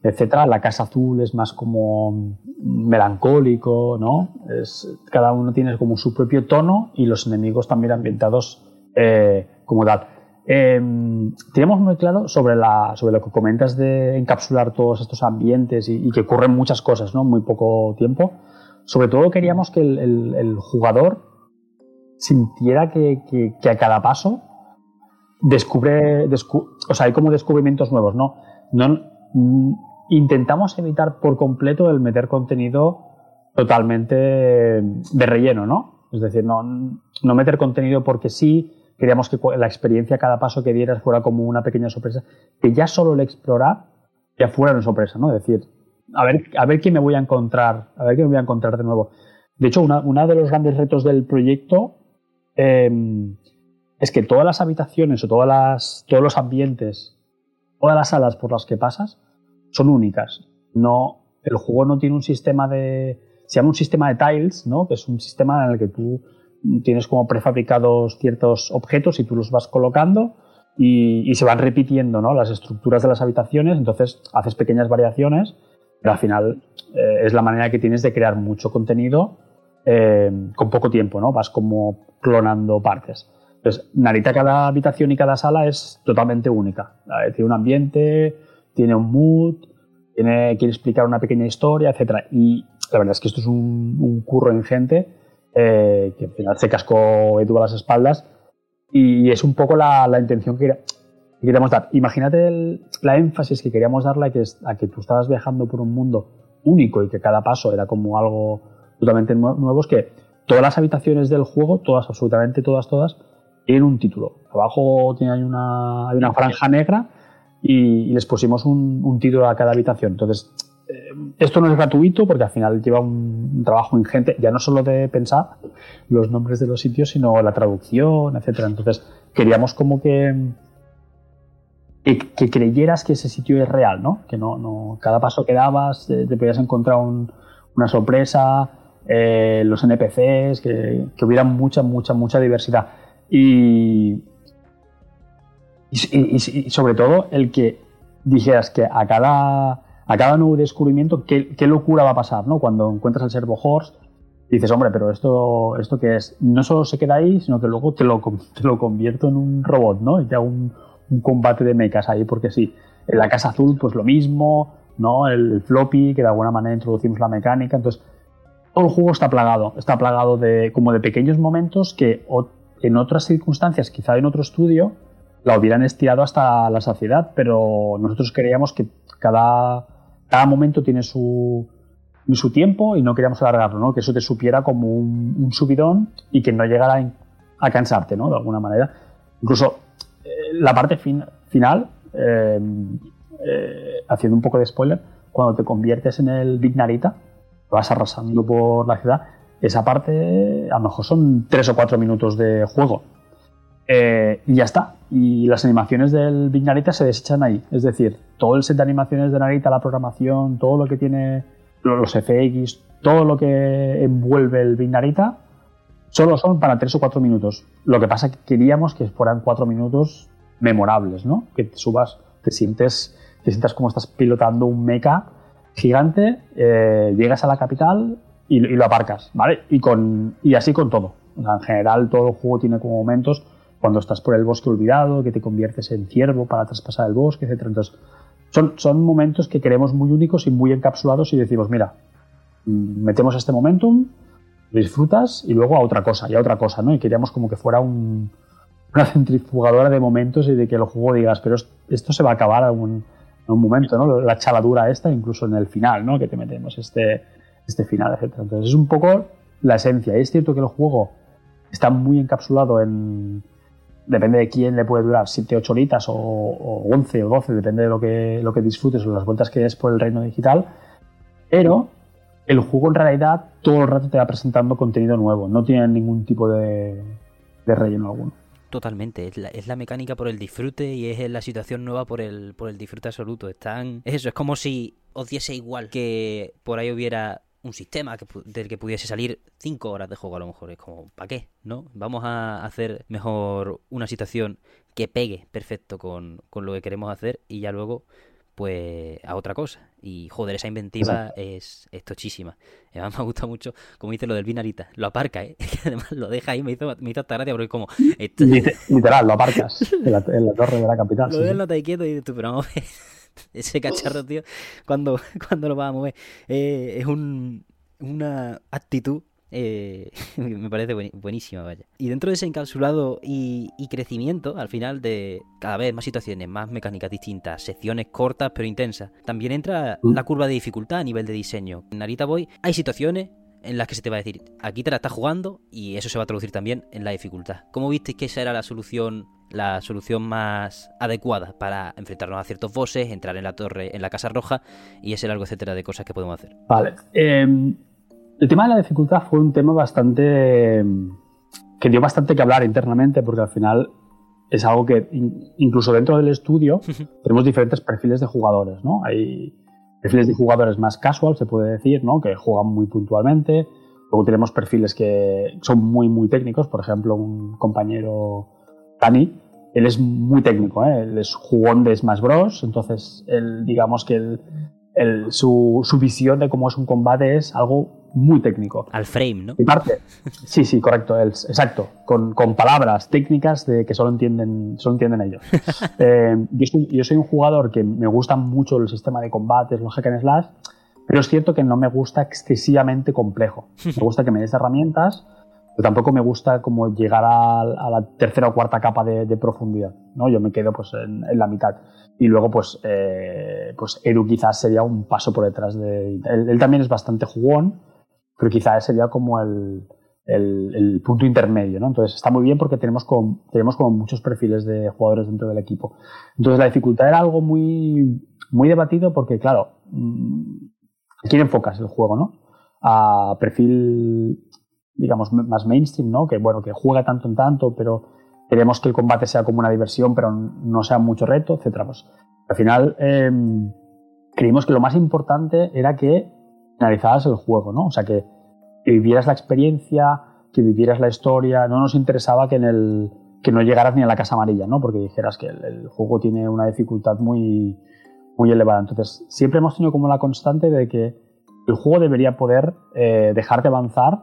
etcétera. La casa azul es más como melancólico, ¿no? Es, cada uno tiene como su propio tono y los enemigos también ambientados eh, como tal. Eh, teníamos muy claro sobre, la, sobre lo que comentas de encapsular todos estos ambientes y, que ocurren muchas cosas, ¿no? Muy poco tiempo. Sobre todo queríamos que el, jugador sintiera que, que, a cada paso descubre, o sea, hay como descubrimientos nuevos, ¿no? no intentamos evitar por completo el meter contenido totalmente de relleno, ¿no? Es decir, no, no meter contenido porque sí, queríamos que la experiencia, cada paso que dieras fuera como una pequeña sorpresa, que ya solo el explorar ya fuera una sorpresa, ¿no? Es decir, a ver, a ver qué me voy a encontrar, a ver qué me voy a encontrar de nuevo. De hecho, uno de los grandes retos del proyecto em, es que todas las habitaciones o todas las, todos los ambientes, todas las salas por las que pasas, son únicas. No, el juego no tiene un sistema de. Se llama un sistema de tiles, ¿no? Que es un sistema en el que tú tienes como prefabricados ciertos objetos y tú los vas colocando y, se van repitiendo, ¿no? Las estructuras de las habitaciones, entonces haces pequeñas variaciones, pero al final eh, es la manera que tienes de crear mucho contenido eh, con poco tiempo, ¿no? Vas como clonando partes. Entonces, Narita, cada habitación y cada sala es totalmente única. Tiene un ambiente, tiene un mood, tiene, quiere explicar una pequeña historia, etc. Y la verdad es que esto es un, curro ingente eh, que al final se cascó Edu a las espaldas y es un poco la, intención que, queríamos dar. Imagínate la énfasis que queríamos darle a que, a que tú estabas viajando por un mundo único y que cada paso era como algo totalmente nuevo, es que todas las habitaciones del juego, todas, absolutamente todas, todas, tienen un título. Abajo tiene, una, hay una franja negra y, les pusimos un, título a cada habitación. Entonces, esto no es gratuito porque al final lleva un, trabajo ingente, ya no solo de pensar los nombres de los sitios, sino la traducción, etcétera. Entonces, queríamos como que, que, creyeras que ese sitio es real, ¿no? Que no, no cada paso que dabas eh, te, podías encontrar una sorpresa, eh, los NPCs, que, que hubiera mucha, mucha, mucha diversidad. Y, y, sobre todo el que dijeras que a cada, a cada nuevo descubrimiento, qué, qué locura va a pasar, ¿no? Cuando encuentras el servo horse, dices, hombre, pero esto, esto que es, no solo se queda ahí, sino que luego te lo, te lo convierto en un robot, ¿no? Y te hago un, un combate de mechas ahí, porque sí. En la casa azul, pues lo mismo, ¿no? El, floppy, que de alguna manera introducimos la mecánica. Entonces, todo el juego está plagado, está plagado de, como de pequeños momentos que en otras circunstancias, quizá en otro estudio, la hubieran estirado hasta la saciedad, pero nosotros queríamos que cada, cada momento tiene su, su tiempo y no queríamos alargarlo, ¿no? que eso te supiera como un, subidón y que no llegara a cansarte, ¿no? de alguna manera. Incluso eh, la parte final, eh, eh, haciendo un poco de spoiler, cuando te conviertes en el Big Narita, vas arrasando por la ciudad, esa parte a lo mejor son tres o cuatro minutos de juego eh, y ya está. Y las animaciones del Big Narita se desechan ahí. Es decir, todo el set de animaciones de Narita, la programación, todo lo que tiene los FX, todo lo que envuelve el Big Narita, solo son para 3 o 4 minutos. Lo que pasa es que queríamos que fueran 4 minutos memorables, ¿no? Que te subas, te sientes, te sientas como estás pilotando un mecha gigante, eh, llegas a la capital y, lo aparcas, ¿vale? Y, con, y así con todo. en general, todo el juego tiene como momentos cuando estás por el bosque olvidado, que te conviertes en ciervo para traspasar el bosque, etc. Entonces, son, son momentos que queremos muy únicos y muy encapsulados y decimos, mira, mm, metemos este momentum, disfrutas y luego a otra cosa, y a otra cosa, ¿no? Y queríamos como que fuera un, una centrifugadora de momentos y de que el juego digas, pero esto se va a acabar en un, un momento, ¿no? La chaladura esta, incluso en el final, ¿no? Que te metemos este, este final, etc. Entonces, es un poco la esencia. Y es cierto que el juego está muy encapsulado en, depende de quién le puede durar 7, 8 horitas o, 11 o 12, depende de lo que, lo que disfrutes o las vueltas que des por el reino digital, pero el juego en realidad todo el rato te va presentando contenido nuevo, no tiene ningún tipo de, relleno alguno. Totalmente, es la, es la, mecánica por el disfrute y es la situación nueva por el, por el disfrute absoluto. Están, es eso, es como si os diese igual que por ahí hubiera un sistema que, del que pudiese salir 5 horas de juego a lo mejor. Es como, ¿para qué? ¿No? Vamos a hacer mejor una situación que pegue perfecto con, con lo que queremos hacer y ya luego pues a otra cosa. Y joder, esa inventiva [laughs] es, es, tochísima. Además me gusta mucho, como dice lo del binarita, lo aparca, ¿eh? [laughs] que además lo deja ahí, me hizo, me hizo hasta gracia porque como... Literal, lo aparcas en la, torre de la capital. [laughs] Lo no te quieto y dices tú, pero vamos a ver, [laughs] ese cacharro, tío, cuando, [laughs] cuando lo vas a mover, eh, es un, una actitud eh, [laughs] me parece buenísima, vaya. Y dentro de ese encapsulado y, crecimiento, al final de cada vez más situaciones, más mecánicas distintas, secciones cortas pero intensas, también entra mm. la curva de dificultad a nivel de diseño. En Narita Boy hay situaciones en las que se te va a decir, aquí te la estás jugando y eso se va a traducir también en la dificultad. ¿Cómo visteis que esa era la solución la solución más adecuada para enfrentarnos a ciertos bosses, entrar en la torre, en la casa roja y ese largo etcétera de cosas que podemos hacer. Vale. Em, el tema de la dificultad fue un tema bastante. que dio bastante que hablar internamente, porque al final es algo que, incluso dentro del estudio, [laughs] tenemos diferentes perfiles de jugadores, ¿no? Hay perfiles de jugadores más casual, se puede decir, ¿no? Que juegan muy puntualmente. Luego tenemos perfiles que son muy, muy técnicos. Por ejemplo, un compañero, Dani, él es muy técnico, ¿eh? Él es jugón de Smash Bros. Entonces, él, digamos que él, su, su, visión de cómo es un combate es algo muy técnico. Al frame, ¿no? Y parte. Sí, sí, correcto, exacto. Con, con, palabras técnicas de que solo entienden, solo entienden ellos. [laughs] Eh, yo, soy, un jugador que me gusta mucho el sistema de combates, los hack and slash, pero es cierto que no me gusta excesivamente complejo. Me gusta que me des herramientas, pero tampoco me gusta como llegar a, la tercera o cuarta capa de, profundidad. ¿no? Yo me quedo pues en, la mitad. Y luego, pues, eh, pues Edu quizás sería un paso por detrás de. Él, él también es bastante jugón, pero quizás sería como el, el, punto intermedio, ¿no? Entonces está muy bien porque tenemos como, tenemos como muchos perfiles de jugadores dentro del equipo. Entonces la dificultad era algo muy, muy debatido porque, claro, mm, quién enfocas el juego, no? A perfil, digamos, más mainstream, ¿no? Que, bueno, que juega tanto en tanto, pero queremos que el combate sea como una diversión, pero no sea mucho reto, etc. Pues, al final, em, creímos que lo más importante era que analizadas el juego, ¿no? O sea, que, vivieras la experiencia, que vivieras la historia, no nos interesaba que en el que no llegaras ni a la casa amarilla, ¿no? Porque dijeras que el, juego tiene una dificultad muy, muy elevada. Entonces, siempre hemos tenido como la constante de que el juego debería poder eh, dejarte avanzar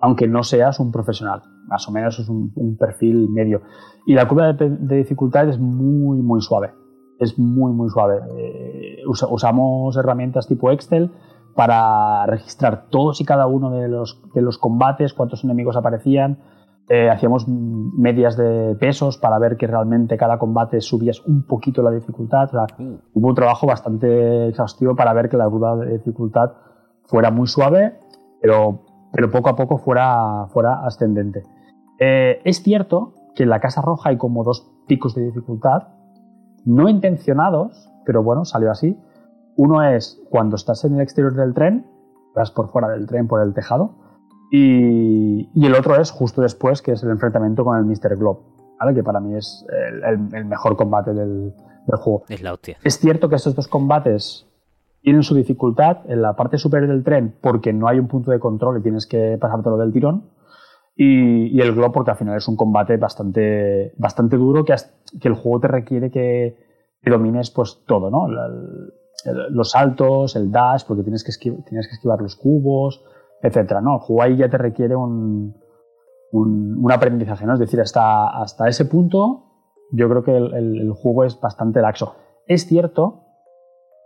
aunque no seas un profesional. Más o menos es un, perfil medio. Y la curva de, dificultad es muy, muy suave. Es muy, muy suave. Eh, usamos herramientas tipo Excel para registrar todos y cada uno de los, de los combates, cuántos enemigos aparecían. Eh, hacíamos medias de pesos para ver que realmente cada combate subías un poquito la dificultad. Mm. hubo un trabajo bastante exhaustivo para ver que la curva de dificultad fuera muy suave, pero, pero poco a poco fuera, fuera ascendente. Eh, es cierto que en la Casa Roja hay como dos picos de dificultad, no intencionados, pero bueno, salió así, uno es cuando estás en el exterior del tren, vas por fuera del tren, por el tejado, y, el otro es justo después, que es el enfrentamiento con el Mr. Globe, ¿vale? que para mí es el, mejor combate del, juego. Es la hostia. Es cierto que estos dos combates tienen su dificultad en la parte superior del tren porque no hay un punto de control y tienes que pasártelo del tirón. Y, el Globe porque al final es un combate bastante, bastante duro que, que el juego te requiere que, domines pues todo, ¿no? Los saltos, el dash, porque tienes que, esquivar, tienes que esquivar los cubos, etcétera, ¿no? El juego ahí ya te requiere un, un, aprendizaje, ¿no? Es decir, hasta, hasta ese punto yo creo que el, juego es bastante laxo. Es cierto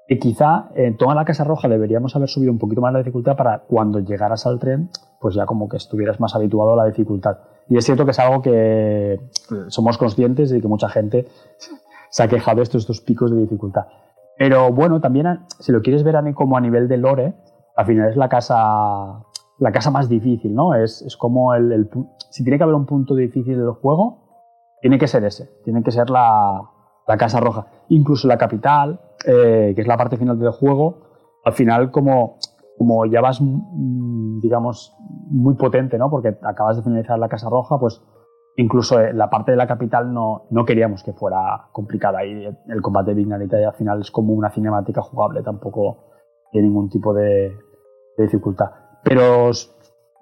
que quizá en toda la Casa Roja deberíamos haber subido un poquito más la dificultad para cuando llegaras al tren, pues ya como que estuvieras más habituado a la dificultad. Y es cierto que es algo que somos conscientes de que mucha gente se ha quejado de estos, estos picos de dificultad. Pero bueno, también si lo quieres ver como a nivel de lore, al final es la casa, la casa más difícil, ¿no? Es, es como el, Si tiene que haber un punto difícil del juego, tiene que ser ese, tiene que ser la, la casa roja. Incluso la capital, eh, que es la parte final del juego, al final como, como ya vas, mm, digamos, muy potente, ¿no? Porque acabas de finalizar la casa roja, pues Incluso eh, la parte de la capital no, no queríamos que fuera complicada y el combate de Vignalita al final es como una cinemática jugable, tampoco tiene ningún tipo de, dificultad. Pero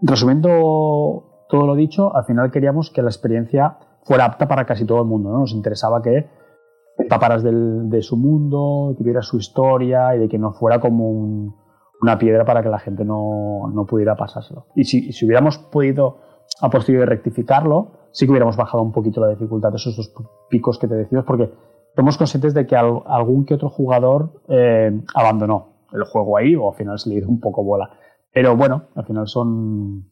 resumiendo todo lo dicho, al final queríamos que la experiencia fuera apta para casi todo el mundo. ¿no? Nos interesaba que taparas de su mundo, que tuviera su historia y de que no fuera como una piedra para que la gente no, no pudiera pasárselo. Y si, si hubiéramos podido a posteriori rectificarlo, sí que hubiéramos bajado un poquito la dificultad de esos dos picos que te decimos, porque somos conscientes de que algún que otro jugador eh, abandonó el juego ahí o al final se le dio un poco bola. Pero bueno, al final son,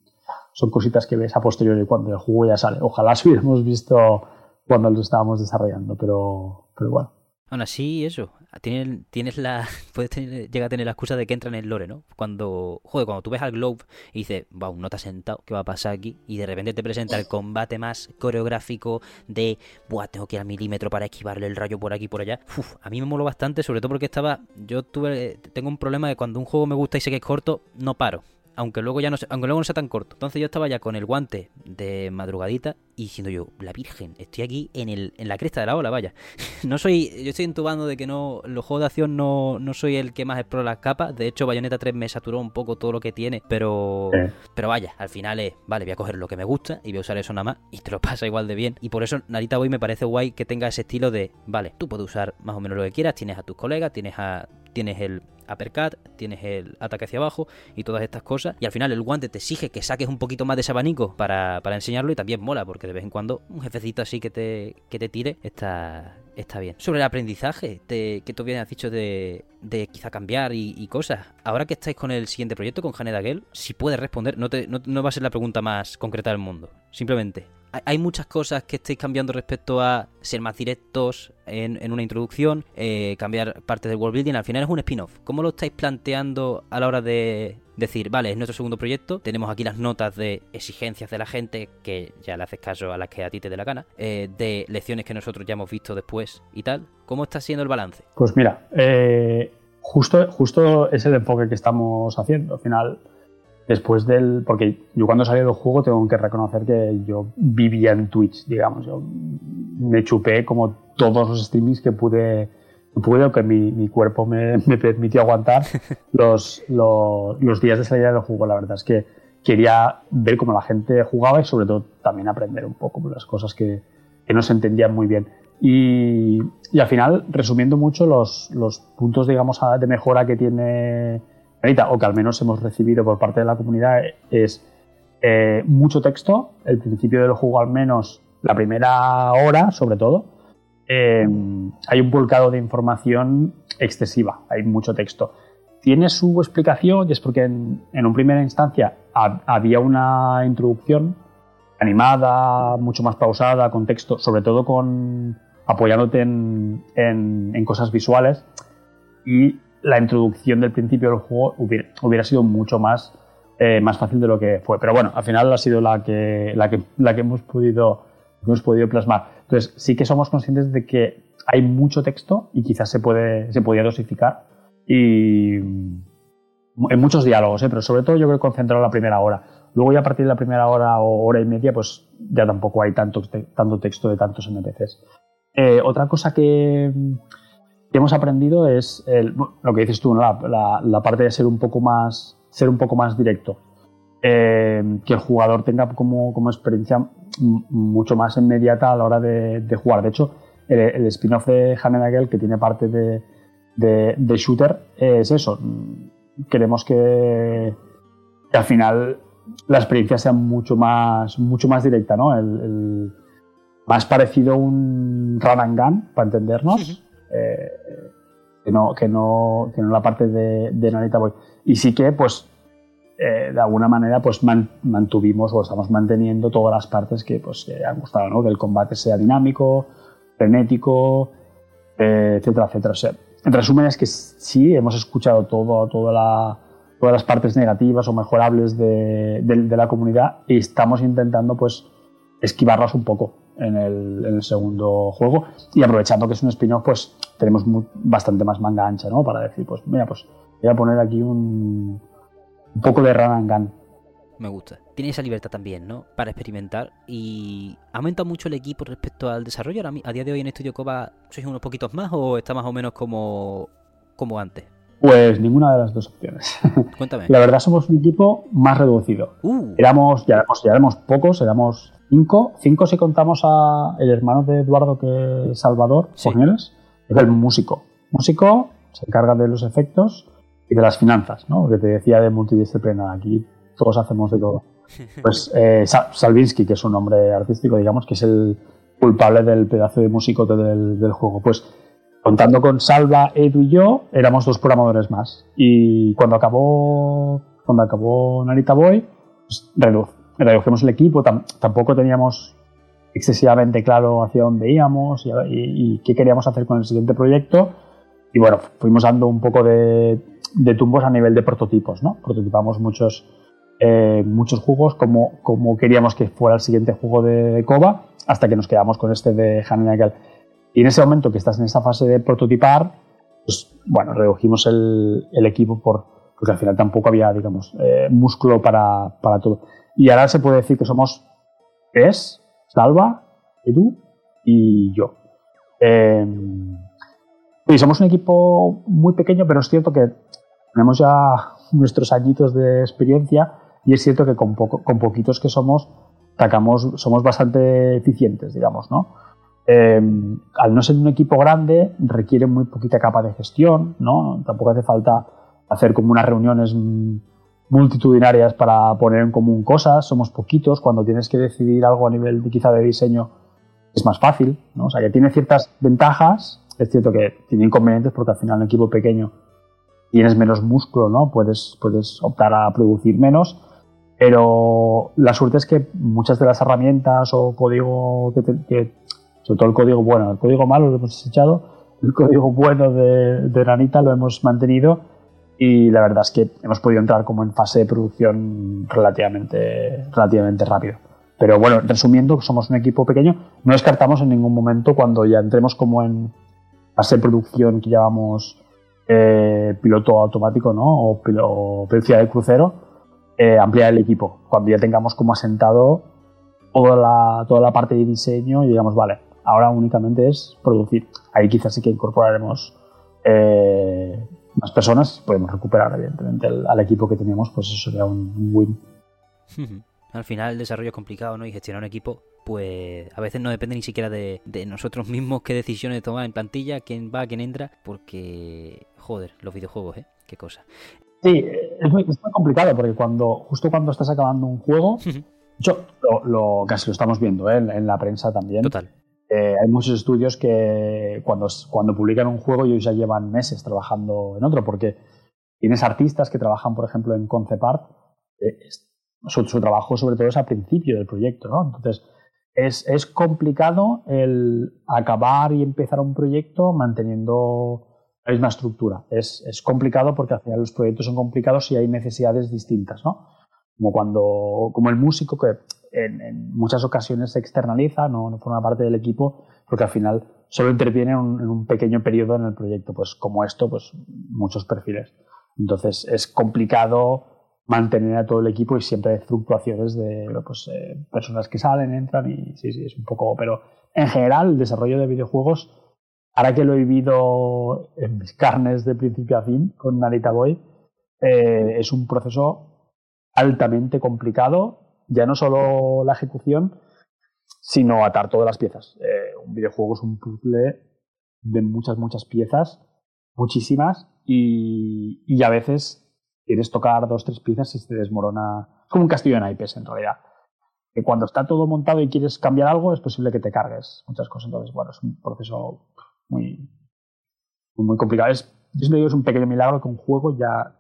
son cositas que ves a posteriori cuando el juego ya sale. Ojalá [laughs] se hubiéramos visto cuando lo estábamos desarrollando, pero, pero bueno. Aún así, eso, tienes, la, [laughs] puedes tener, llegar a tener la excusa de que entra en el lore, ¿no? Cuando, joder, cuando tú ves al Globe y dices, wow, no te has sentado, ¿qué va a pasar aquí? Y de repente te presenta el combate más coreográfico de, buah, tengo que ir al milímetro para esquivarle el rayo por aquí y por allá. A mí me moló bastante, sobre todo porque estaba, yo tuve, tengo un problema de cuando un juego me gusta y sé que es corto, no paro aunque luego ya no sea, aunque luego no sea tan corto. Entonces yo estaba ya con el guante de madrugadita y diciendo yo, la Virgen, estoy aquí en el en la cresta de la ola, vaya. [laughs] no soy, yo estoy entubando de que no, los juegos de acción no, no soy el que más explora las capas. De hecho, Bayonetta 3 me saturó un poco todo lo que tiene, pero, pero vaya, al final es, vale, voy a coger lo que me gusta y voy a usar eso nada más y te lo [laughs] pasa igual de bien. Y por eso Narita Boy me parece guay que tenga ese estilo de, vale, tú puedes usar más o menos lo que quieras, tienes a tus colegas, tienes a tienes el uppercut, tienes el ataque hacia abajo y todas estas cosas. Y al final el guante te exige que saques un poquito más de ese abanico para, enseñarlo y también mola, porque de vez en cuando un jefecito así que te, que te tire está, está bien. Sobre el aprendizaje que tú bien has dicho de, de quizá cambiar y, cosas. Ahora que estáis con el siguiente proyecto, con Haneda Gale, si puedes responder, no, te, no, va a ser la pregunta más concreta del mundo. Simplemente, hay muchas cosas que estáis cambiando respecto a ser más directos en, una introducción, eh, cambiar parte del world building. Al final es un spin-off. ¿Cómo lo estáis planteando a la hora de decir, vale, es nuestro segundo proyecto, tenemos aquí las notas de exigencias de la gente, que ya le haces caso a las que a ti te dé la gana, eh, de lecciones que nosotros ya hemos visto después y tal? ¿Cómo está siendo el balance? Pues mira, eh, justo, justo es el enfoque que estamos haciendo. Al final después del. Porque yo cuando salí del juego tengo que reconocer que yo vivía en Twitch, digamos. Yo me chupé como todos los streamings que pude, pude que mi, mi cuerpo me, [laughs] me, permitió aguantar [laughs] los, los, los, días de salida del juego. La verdad es que quería ver cómo la gente jugaba y sobre todo también aprender un poco las cosas que, que no se entendían muy bien. Y, y, al final, resumiendo mucho, los, los puntos, digamos, de mejora que tiene o que al menos hemos recibido por parte de la comunidad, es eh, mucho texto, el principio del juego al menos, la primera hora sobre todo, eh, hay un volcado de información excesiva, hay mucho texto. Tiene su explicación y es porque en, en una primera instancia había una introducción animada, mucho más pausada, con texto, sobre todo con apoyándote en, en, en cosas visuales y la introducción del principio del juego hubiera, sido mucho más, eh, más fácil de lo que fue. Pero bueno, al final ha sido la que, la que, la que hemos, podido, hemos podido plasmar. Entonces, sí que somos conscientes de que hay mucho texto y quizás se, puede, se podía dosificar. Y en muchos diálogos, ¿eh? pero sobre todo yo creo que concentrado la primera hora. Luego ya a partir de la primera hora o hora y media, pues ya tampoco hay tanto, tanto texto de tantos NPCs. Eh, otra cosa que, que hemos aprendido es lo que dices tú, la, parte de ser un poco más, ser un poco más directo. Eh, que el jugador tenga como, como, experiencia mucho más inmediata a la hora de, jugar. De hecho, el, spin-off de Hanedagel, que tiene parte de, de, shooter, es eso. Queremos que, al final la experiencia sea mucho más, mucho más directa, ¿no? El, más parecido a un run and gun, para entendernos. Eh, que, no, que, no, que no la parte de, de Narita Boy. Y sí que, pues, eh, de alguna manera, pues mantuvimos o estamos manteniendo todas las partes que, pues, que han gustado, ¿no? Que el combate sea dinámico, frenético, eh, etcétera, etcétera. en resumen, es que sí, hemos escuchado todo, toda la, todas las partes negativas o mejorables de, de, la comunidad y estamos intentando, pues, esquivarlas un poco en el, en el, segundo juego y aprovechando que es un spin-off pues tenemos bastante más manga ancha ¿no? para decir pues mira pues voy a poner aquí un, un poco de gun me gusta tiene esa libertad también, ¿no? Para experimentar y ha aumentado mucho el equipo respecto al desarrollo. a día de hoy en Estudio Coba, ¿sois unos poquitos más o está más o menos como, como antes? Pues ninguna de las dos opciones. [laughs] Cuéntame. La verdad somos un equipo más reducido. Uh. Éramos, ya éramos, ya éramos pocos, éramos cinco. Cinco si contamos a el hermano de Eduardo que es Salvador Sí. es el músico. Músico se encarga de los efectos y de las finanzas, ¿no? Que te decía de multidisciplina. Aquí todos hacemos de todo. [laughs] Pues eh, Sa- Salvinsky, que es un nombre artístico, digamos, que es el culpable del pedazo de músico del, del juego. Pues contando con Salva, Edu y yo, éramos dos programadores más. Y cuando acabó, cuando acabó Narita Boy, pues redu- redujimos el equipo. Tam- tampoco teníamos excesivamente claro hacia dónde íbamos y, y- y qué queríamos hacer con el siguiente proyecto. Y bueno, fuimos dando un poco de, de tumbos a nivel de prototipos, ¿no? Prototipamos muchos, eh, muchos juegos como, como queríamos que fuera el siguiente juego de Koba, hasta que nos quedamos con este de Hanenagel. Y en ese momento que estás en esta fase de prototipar, pues bueno, redujimos el, el equipo por, porque al final tampoco había, digamos, eh, músculo para, para todo. Y ahora se puede decir que somos tres, Salva, Edu y yo. Eh, y somos un equipo muy pequeño, pero es cierto que tenemos ya nuestros añitos de experiencia y es cierto que con, poco, con poquitos que somos, sacamos, somos bastante eficientes, digamos, ¿no? Eh, al no ser un equipo grande, requiere muy poquita capa de gestión, ¿no? Tampoco hace falta hacer como unas reuniones multitudinarias para poner en común cosas, somos poquitos, cuando tienes que decidir algo a nivel de, quizá de diseño es más fácil, ¿no? O sea, que tiene ciertas ventajas, es cierto que tiene inconvenientes porque al final un equipo pequeño tienes menos músculo, ¿no? Puedes, puedes optar a producir menos, pero la suerte es que muchas de las herramientas o código que, te- sobre todo el código bueno, el código malo lo hemos desechado, el código bueno de, de Nanita lo hemos mantenido y la verdad es que hemos podido entrar como en fase de producción relativamente, relativamente rápido. Pero bueno, resumiendo, somos un equipo pequeño, no descartamos en ningún momento cuando ya entremos como en fase de producción que llamamos eh, piloto automático, ¿no? O, o velocidad de crucero, eh, ampliar el equipo. Cuando ya tengamos como asentado toda la, toda la parte de diseño y digamos, vale, ahora únicamente es producir. Ahí quizás sí que incorporaremos eh, más personas, podemos recuperar evidentemente al equipo que teníamos, pues eso sería un, un win. [laughs] Al final el desarrollo es complicado, ¿no? Y gestionar un equipo, pues a veces no depende ni siquiera de, de nosotros mismos qué decisiones tomar en plantilla, quién va, quién entra, porque, joder, los videojuegos, ¿eh? Qué cosa. Sí, es muy, es muy complicado porque cuando justo cuando estás acabando un juego, yo lo, lo- casi lo estamos viendo ¿eh? en, en la prensa también. Total. Eh, hay muchos estudios que cuando, cuando publican un juego ellos ya llevan meses trabajando en otro, porque tienes artistas que trabajan, por ejemplo, en concept art, eh, su trabajo sobre todo es al principio del proyecto, ¿no? Entonces, es, es complicado el acabar y empezar un proyecto manteniendo la misma estructura. Es, es complicado porque al final los proyectos son complicados y hay necesidades distintas, ¿no? Como cuando, como el músico que en, en muchas ocasiones se externaliza, no, no forma parte del equipo, porque al final solo interviene en un, en un pequeño periodo en el proyecto, pues como esto, pues muchos perfiles. Entonces es complicado mantener a todo el equipo y siempre hay fluctuaciones de pues, eh, personas que salen, entran y sí, sí, es un poco... Pero en general el desarrollo de videojuegos, ahora que lo he vivido en mis carnes de principio a fin con Narita Boy, eh, es un proceso altamente complicado, ya no solo la ejecución, sino atar todas las piezas. Eh, un videojuego es un puzzle de muchas, muchas piezas, muchísimas, y, a veces quieres tocar dos, tres piezas y se desmorona. Es como un castillo de naipes, en realidad. Que cuando está todo montado y quieres cambiar algo, es posible que te cargues muchas cosas. Entonces, bueno, es un proceso muy, muy, complicado. Es, yo siempre digo, es un pequeño milagro que un juego ya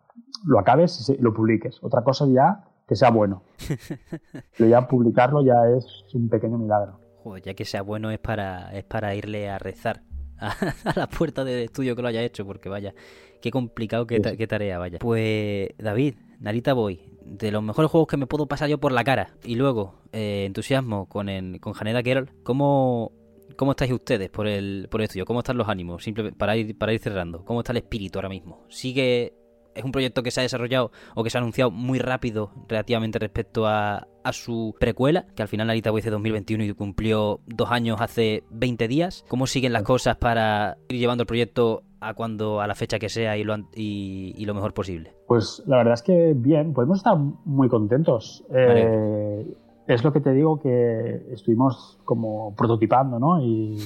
lo acabes y lo publiques. Otra cosa ya que sea bueno. [laughs] Pero ya publicarlo ya es un pequeño milagro. Joder, ya que sea bueno es para, es para irle a rezar a, [laughs] a la puerta del estudio que lo haya hecho, porque vaya, qué complicado, qué, qué tarea, vaya. Pues, David, Narita Boy, de los mejores juegos que me puedo pasar yo por la cara. Y luego, eh, entusiasmo con, el, con Haneda Geralt. ¿Cómo, ¿Cómo estáis ustedes por el, por el estudio? ¿Cómo están los ánimos? Para ir, para ir cerrando. ¿Cómo está el espíritu ahora mismo? ¿Sigue es un proyecto que se ha desarrollado o que se ha anunciado muy rápido relativamente respecto a, su precuela, que al final Alita Voice 2021 y cumplió dos años hace 20 días. ¿Cómo siguen las cosas para ir llevando el proyecto a cuando a la fecha que sea y lo, y, lo mejor posible? Pues la verdad es que bien, podemos estar muy contentos. Eh, es lo que te digo que estuvimos como prototipando, ¿no? Y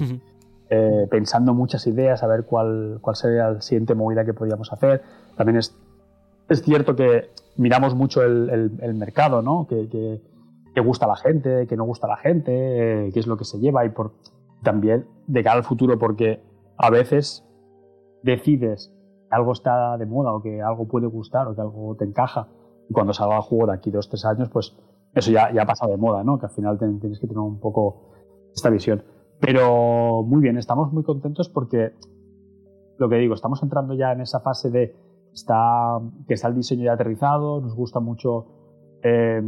eh, pensando muchas ideas, a ver cuál, cuál sería la siguiente movida que podíamos hacer. También es, es cierto que miramos mucho el, el, mercado, ¿no? Que, que, gusta a la gente, que no gusta a la gente, eh, qué es lo que se lleva y por, también de cara al futuro, porque a veces decides que algo está de moda o que algo puede gustar o que algo te encaja y cuando salga el juego de aquí dos tres años, pues eso ya, ya ha pasado de moda, ¿no? Que al final tienes que tener un poco esta visión. Pero muy bien, estamos muy contentos porque, lo que digo, estamos entrando ya en esa fase de está, que está el diseño ya aterrizado, nos gusta mucho eh,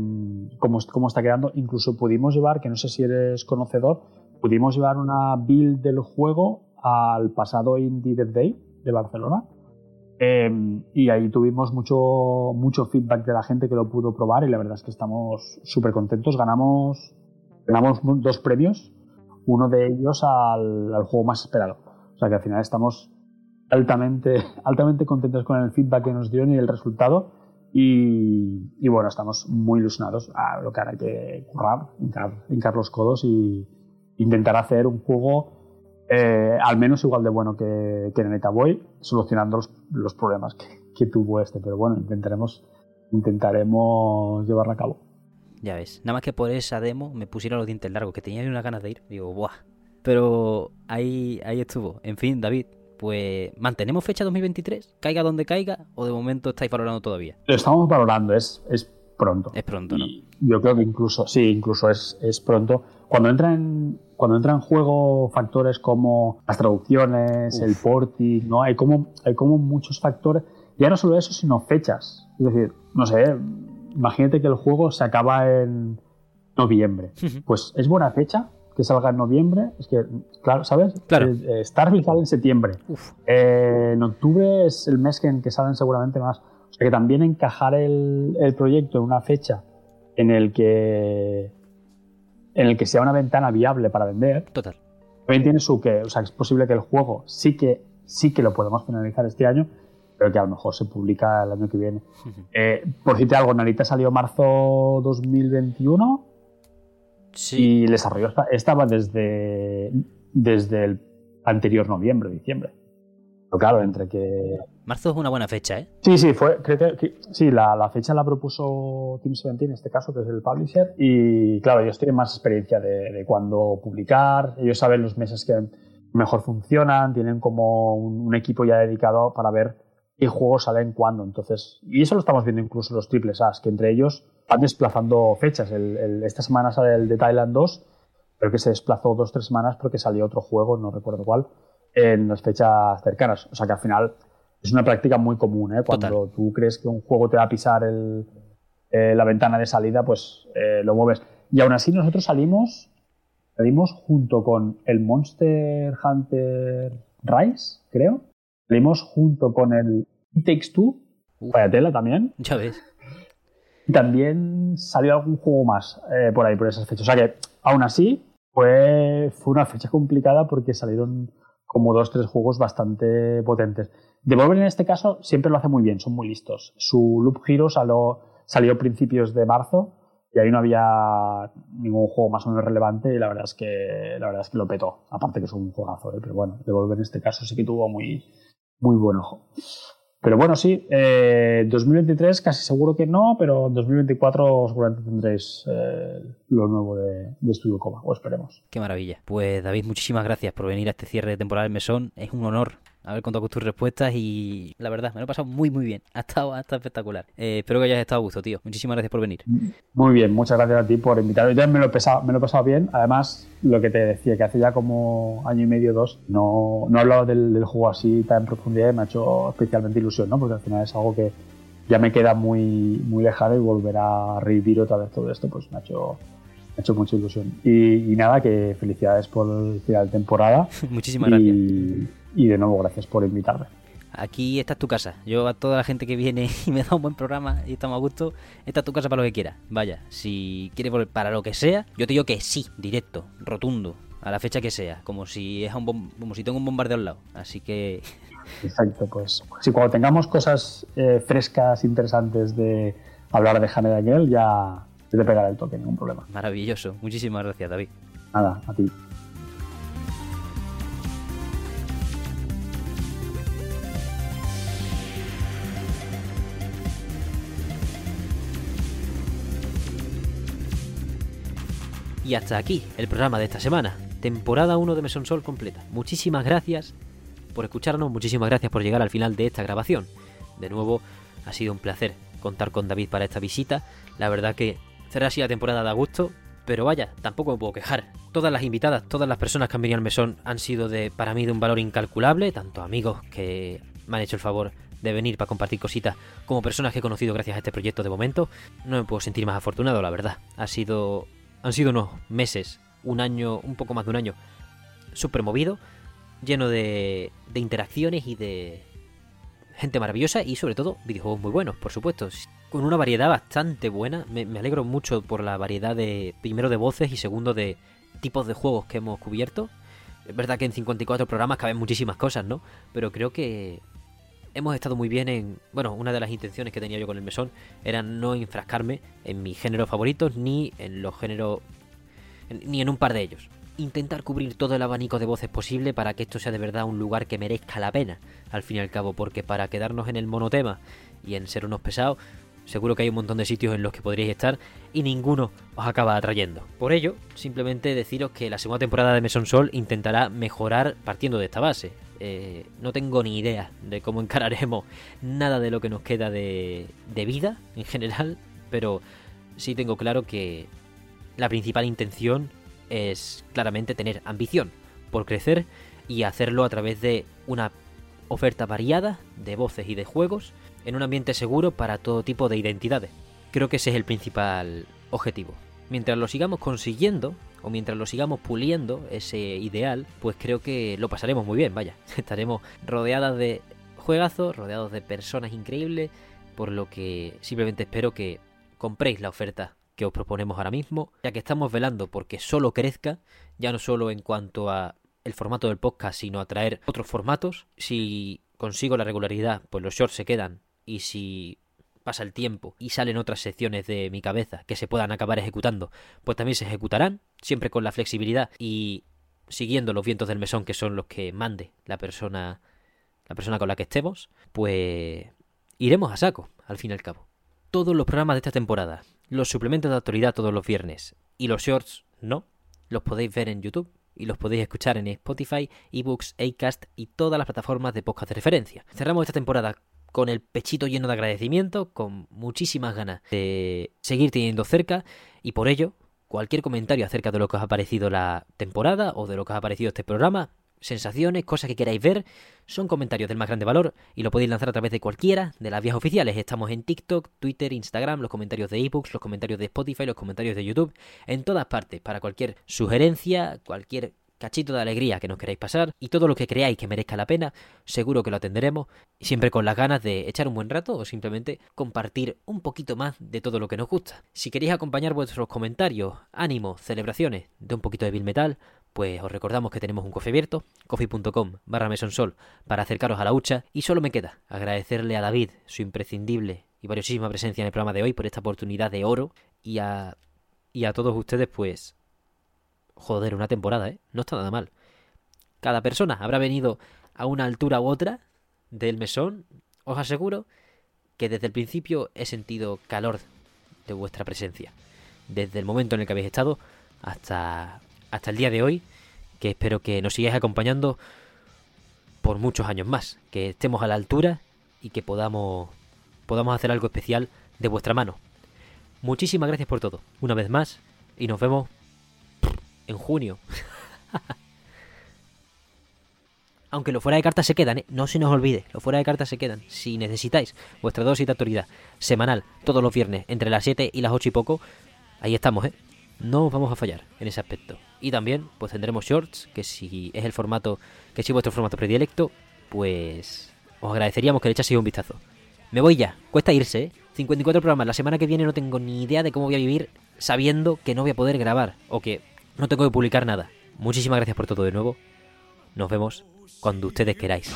cómo, cómo, está quedando. Incluso pudimos llevar, que no sé si eres conocedor, pudimos llevar una build del juego al pasado Indie Dev Day de Barcelona. Eh, y ahí tuvimos mucho, mucho feedback de la gente que lo pudo probar y la verdad es que estamos súper contentos. Ganamos, ganamos dos premios, uno de ellos al, al juego más esperado. O sea que al final estamos altamente, [laughs] altamente contentos con el feedback que nos dieron y el resultado. Y, y, bueno, estamos muy ilusionados a lo que ahora hay que currar, hincar, los codos y intentar hacer un juego eh, al menos igual de bueno que, que Neta Boy, solucionando los, los problemas que, que, tuvo este. Pero bueno, intentaremos, intentaremos llevarla a cabo. Ya ves, nada más que por esa demo me pusieron los dientes largos, que tenía una ganas de ir. Digo, ¡buah! Pero ahí, ahí estuvo. En fin, David, pues ¿mantenemos fecha 2023? ¿Caiga donde caiga? ¿O de momento estáis valorando todavía? Lo estamos valorando, es, es pronto. Es pronto, ¿no? yo creo que incluso, sí, incluso es, es pronto. Cuando entra en, cuando entra en juego factores como las traducciones, el porting, ¿no? Hay como, hay como muchos factores. Ya no solo eso, sino fechas. Es decir, no sé, imagínate que el juego se acaba en noviembre. [laughs] Pues es buena fecha que salga en noviembre. Es que, claro, ¿sabes? Claro. Eh, Starfield sale en septiembre. Eh, en octubre es el mes en que salen seguramente más. O sea que también encajar el, el proyecto en una fecha en el que en el que sea una ventana viable para vender. Total. También tiene su que, o sea, es posible que el juego sí que sí que lo podemos finalizar este año, pero que a lo mejor se publica el año que viene. Eh, por decirte algo, Narita salió marzo 2021 sí. y el desarrollo estaba desde, desde el anterior noviembre, diciembre. Pero claro, entre que... Marzo es una buena fecha, ¿eh? Sí, sí, fue, creo que, sí, la, la, fecha la propuso Team 17 en este caso, que es el publisher, y claro, ellos tienen más experiencia de, de cuándo publicar, ellos saben los meses que mejor funcionan, tienen como un, equipo ya dedicado para ver qué juegos salen cuándo, entonces, y eso lo estamos viendo incluso los triples As, que entre ellos van desplazando fechas, el, esta semana sale el de Thailand 2, pero que se desplazó dos, tres semanas porque salió otro juego, no recuerdo cuál, en las fechas cercanas. O sea que al final es una práctica muy común. ¿eh? Cuando tú crees que un juego te va a pisar el, eh, la ventana de salida, pues eh, lo mueves. Y aún así nosotros salimos, salimos junto con el Monster Hunter Rise, creo. Salimos junto con el It Takes Two, vaya tela también. Ya ves. También salió algún juego más eh, por ahí, por esas fechas. O sea que, aún así, fue, fue una fecha complicada porque salieron como dos, tres juegos bastante potentes. Devolver en este caso siempre lo hace muy bien, son muy listos. Su Loop Hero salió, a principios de marzo y ahí no había ningún juego más o menos relevante y la verdad es que, la verdad es que lo petó. Aparte que es un juegazo, ¿eh? pero bueno, Devolver en este caso sí que tuvo muy, muy buen ojo. Pero bueno, sí, eh, 2023 casi seguro que no, pero en 2024 seguramente tendréis eh, lo nuevo de, de Studio Coma, o esperemos. Qué maravilla. Pues David, muchísimas gracias por venir a este cierre de temporada del Mesón. Es un honor haber contado con tus respuestas y la verdad, me lo he pasado muy muy bien. Ha estado, hasta espectacular. Eh, espero que hayas estado a gusto, tío. Muchísimas gracias por venir. Muy bien, muchas gracias a ti por invitarme. Yo me lo he pasado, me lo he pasado bien. Además, lo que te decía, que hace ya como año y medio, dos, no, no he hablado del, juego así tan en profundidad y me ha hecho especialmente ilusión, ¿no? Porque al final es algo que ya me queda muy, muy lejano y volver a revivir otra vez todo esto, pues me ha hecho ha hecho mucha ilusión. Y, nada, que felicidades por el final de temporada. [laughs] Muchísimas gracias y de nuevo gracias por invitarme. aquí esta es tu casa. Yo a toda la gente que viene [laughs] y me da un buen programa y estamos a gusto, esta es tu casa para lo que quieras. Vaya, si quieres volver para lo que sea, yo te digo que sí, directo, rotundo, a la fecha que sea, como si es un como si tengo un bombardeo al lado. Así que [laughs] Exacto, pues si cuando tengamos cosas eh, frescas, interesantes de hablar de Jane Daniel, ya te pegará el toque, ningún problema. Maravilloso, muchísimas gracias, David. Nada, a ti. Y hasta aquí el programa de esta semana, temporada 1 de Mesón Sol completa. Muchísimas gracias por escucharnos, muchísimas gracias por llegar al final de esta grabación. De nuevo, ha sido un placer contar con David para esta visita. La verdad que cerrar así la temporada da gusto, pero vaya, tampoco me puedo quejar. Todas las invitadas, todas las personas que han venido al mesón han sido de, para mí de un valor incalculable, tanto amigos que me han hecho el favor de venir para compartir cositas, como personas que he conocido gracias a este proyecto de momento. No me puedo sentir más afortunado, la verdad. Ha sido han sido unos meses, un año, un poco más de un año, súper movido, lleno de, de interacciones y de gente maravillosa y sobre todo videojuegos muy buenos, por supuesto. Con una variedad bastante buena. Me, alegro mucho por la variedad de, primero de voces y segundo de tipos de juegos que hemos cubierto. Es verdad que en 54 programas caben muchísimas cosas, ¿no? Pero creo que hemos estado muy bien en... Bueno, una de las intenciones que tenía yo con el mesón era no enfrascarme en mis géneros favoritos ni en los géneros... ni en un par de ellos. Intentar cubrir todo el abanico de voces posible para que esto sea de verdad un lugar que merezca la pena, al fin y al cabo, porque para quedarnos en el monotema y en ser unos pesados, seguro que hay un montón de sitios en los que podríais estar y ninguno os acaba atrayendo. Por ello, simplemente deciros que la segunda temporada de Mesón Sol intentará mejorar partiendo de esta base. Eh, no tengo ni idea de cómo encararemos nada de lo que nos queda de, de vida en general, pero sí tengo claro que la principal intención es claramente tener ambición por crecer y hacerlo a través de una oferta variada de voces y de juegos en un ambiente seguro para todo tipo de identidades. Creo que ese es el principal objetivo. Mientras lo sigamos consiguiendo, o mientras lo sigamos puliendo, ese ideal, pues creo que lo pasaremos muy bien, vaya. [laughs] Estaremos rodeadas de juegazos, rodeados de personas increíbles, por lo que simplemente espero que compréis la oferta que os proponemos ahora mismo, ya que estamos velando porque solo crezca, ya no solo en cuanto a el formato del podcast, sino a traer otros formatos. Si consigo la regularidad, pues los shorts se quedan y si pasa el tiempo y salen otras secciones de mi cabeza que se puedan acabar ejecutando, pues también se ejecutarán, siempre con la flexibilidad y siguiendo los vientos del mesón que son los que mande la persona la persona con la que estemos, pues iremos a saco, al fin y al cabo. Todos los programas de esta temporada, los suplementos de actualidad todos los viernes. Y los shorts no, los podéis ver en YouTube y los podéis escuchar en Spotify, eBooks, Acast y todas las plataformas de podcast de referencia. Cerramos esta temporada con el pechito lleno de agradecimiento, con muchísimas ganas de seguir teniendo cerca. Y por ello cualquier comentario acerca de lo que os ha parecido la temporada o de lo que os ha parecido este programa, sensaciones, cosas que queráis ver, son comentarios del más grande valor y lo podéis lanzar a través de cualquiera de las vías oficiales. Estamos en TikTok, Twitter, Instagram, los comentarios de ebooks, los comentarios de Spotify, los comentarios de YouTube, en todas partes, para cualquier sugerencia, cualquier cachito de alegría que nos queráis pasar y todo lo que creáis que merezca la pena, seguro que lo atenderemos, siempre con las ganas de echar un buen rato o simplemente compartir un poquito más de todo lo que nos gusta. Si queréis acompañar vuestros comentarios, ánimos, celebraciones de un poquito de Bill Metal, pues os recordamos que tenemos un coffee abierto, coffee.com barra mesonsol, para acercaros a la hucha y solo me queda agradecerle a David su imprescindible y valiosísima presencia en el programa de hoy por esta oportunidad de oro y a, y a todos ustedes pues Joder, una temporada, ¿eh? No está nada mal. Cada persona habrá venido a una altura u otra del mesón. Os aseguro que desde el principio he sentido calor de vuestra presencia. Desde el momento en el que habéis estado hasta, hasta el día de hoy, que espero que nos sigáis acompañando por muchos años más. Que estemos a la altura y que podamos, podamos hacer algo especial de vuestra mano. Muchísimas gracias por todo, una vez más, y nos vemos en junio. [laughs] Aunque los fuera de cartas se quedan, ¿eh? no se nos olvide, los fuera de cartas se quedan. Si necesitáis vuestra dosis de autoridad semanal, todos los viernes, entre las 7 y las 8 y poco, ahí estamos, ¿eh? No vamos a fallar en ese aspecto. Y también, pues tendremos shorts, que si es el formato, que si es vuestro formato predilecto, pues os agradeceríamos que le echaseis un vistazo. Me voy ya, cuesta irse, ¿eh? 54 programas, la semana que viene no tengo ni idea de cómo voy a vivir sabiendo que no voy a poder grabar o que no tengo que publicar nada. Muchísimas gracias por todo de nuevo. Nos vemos cuando ustedes queráis.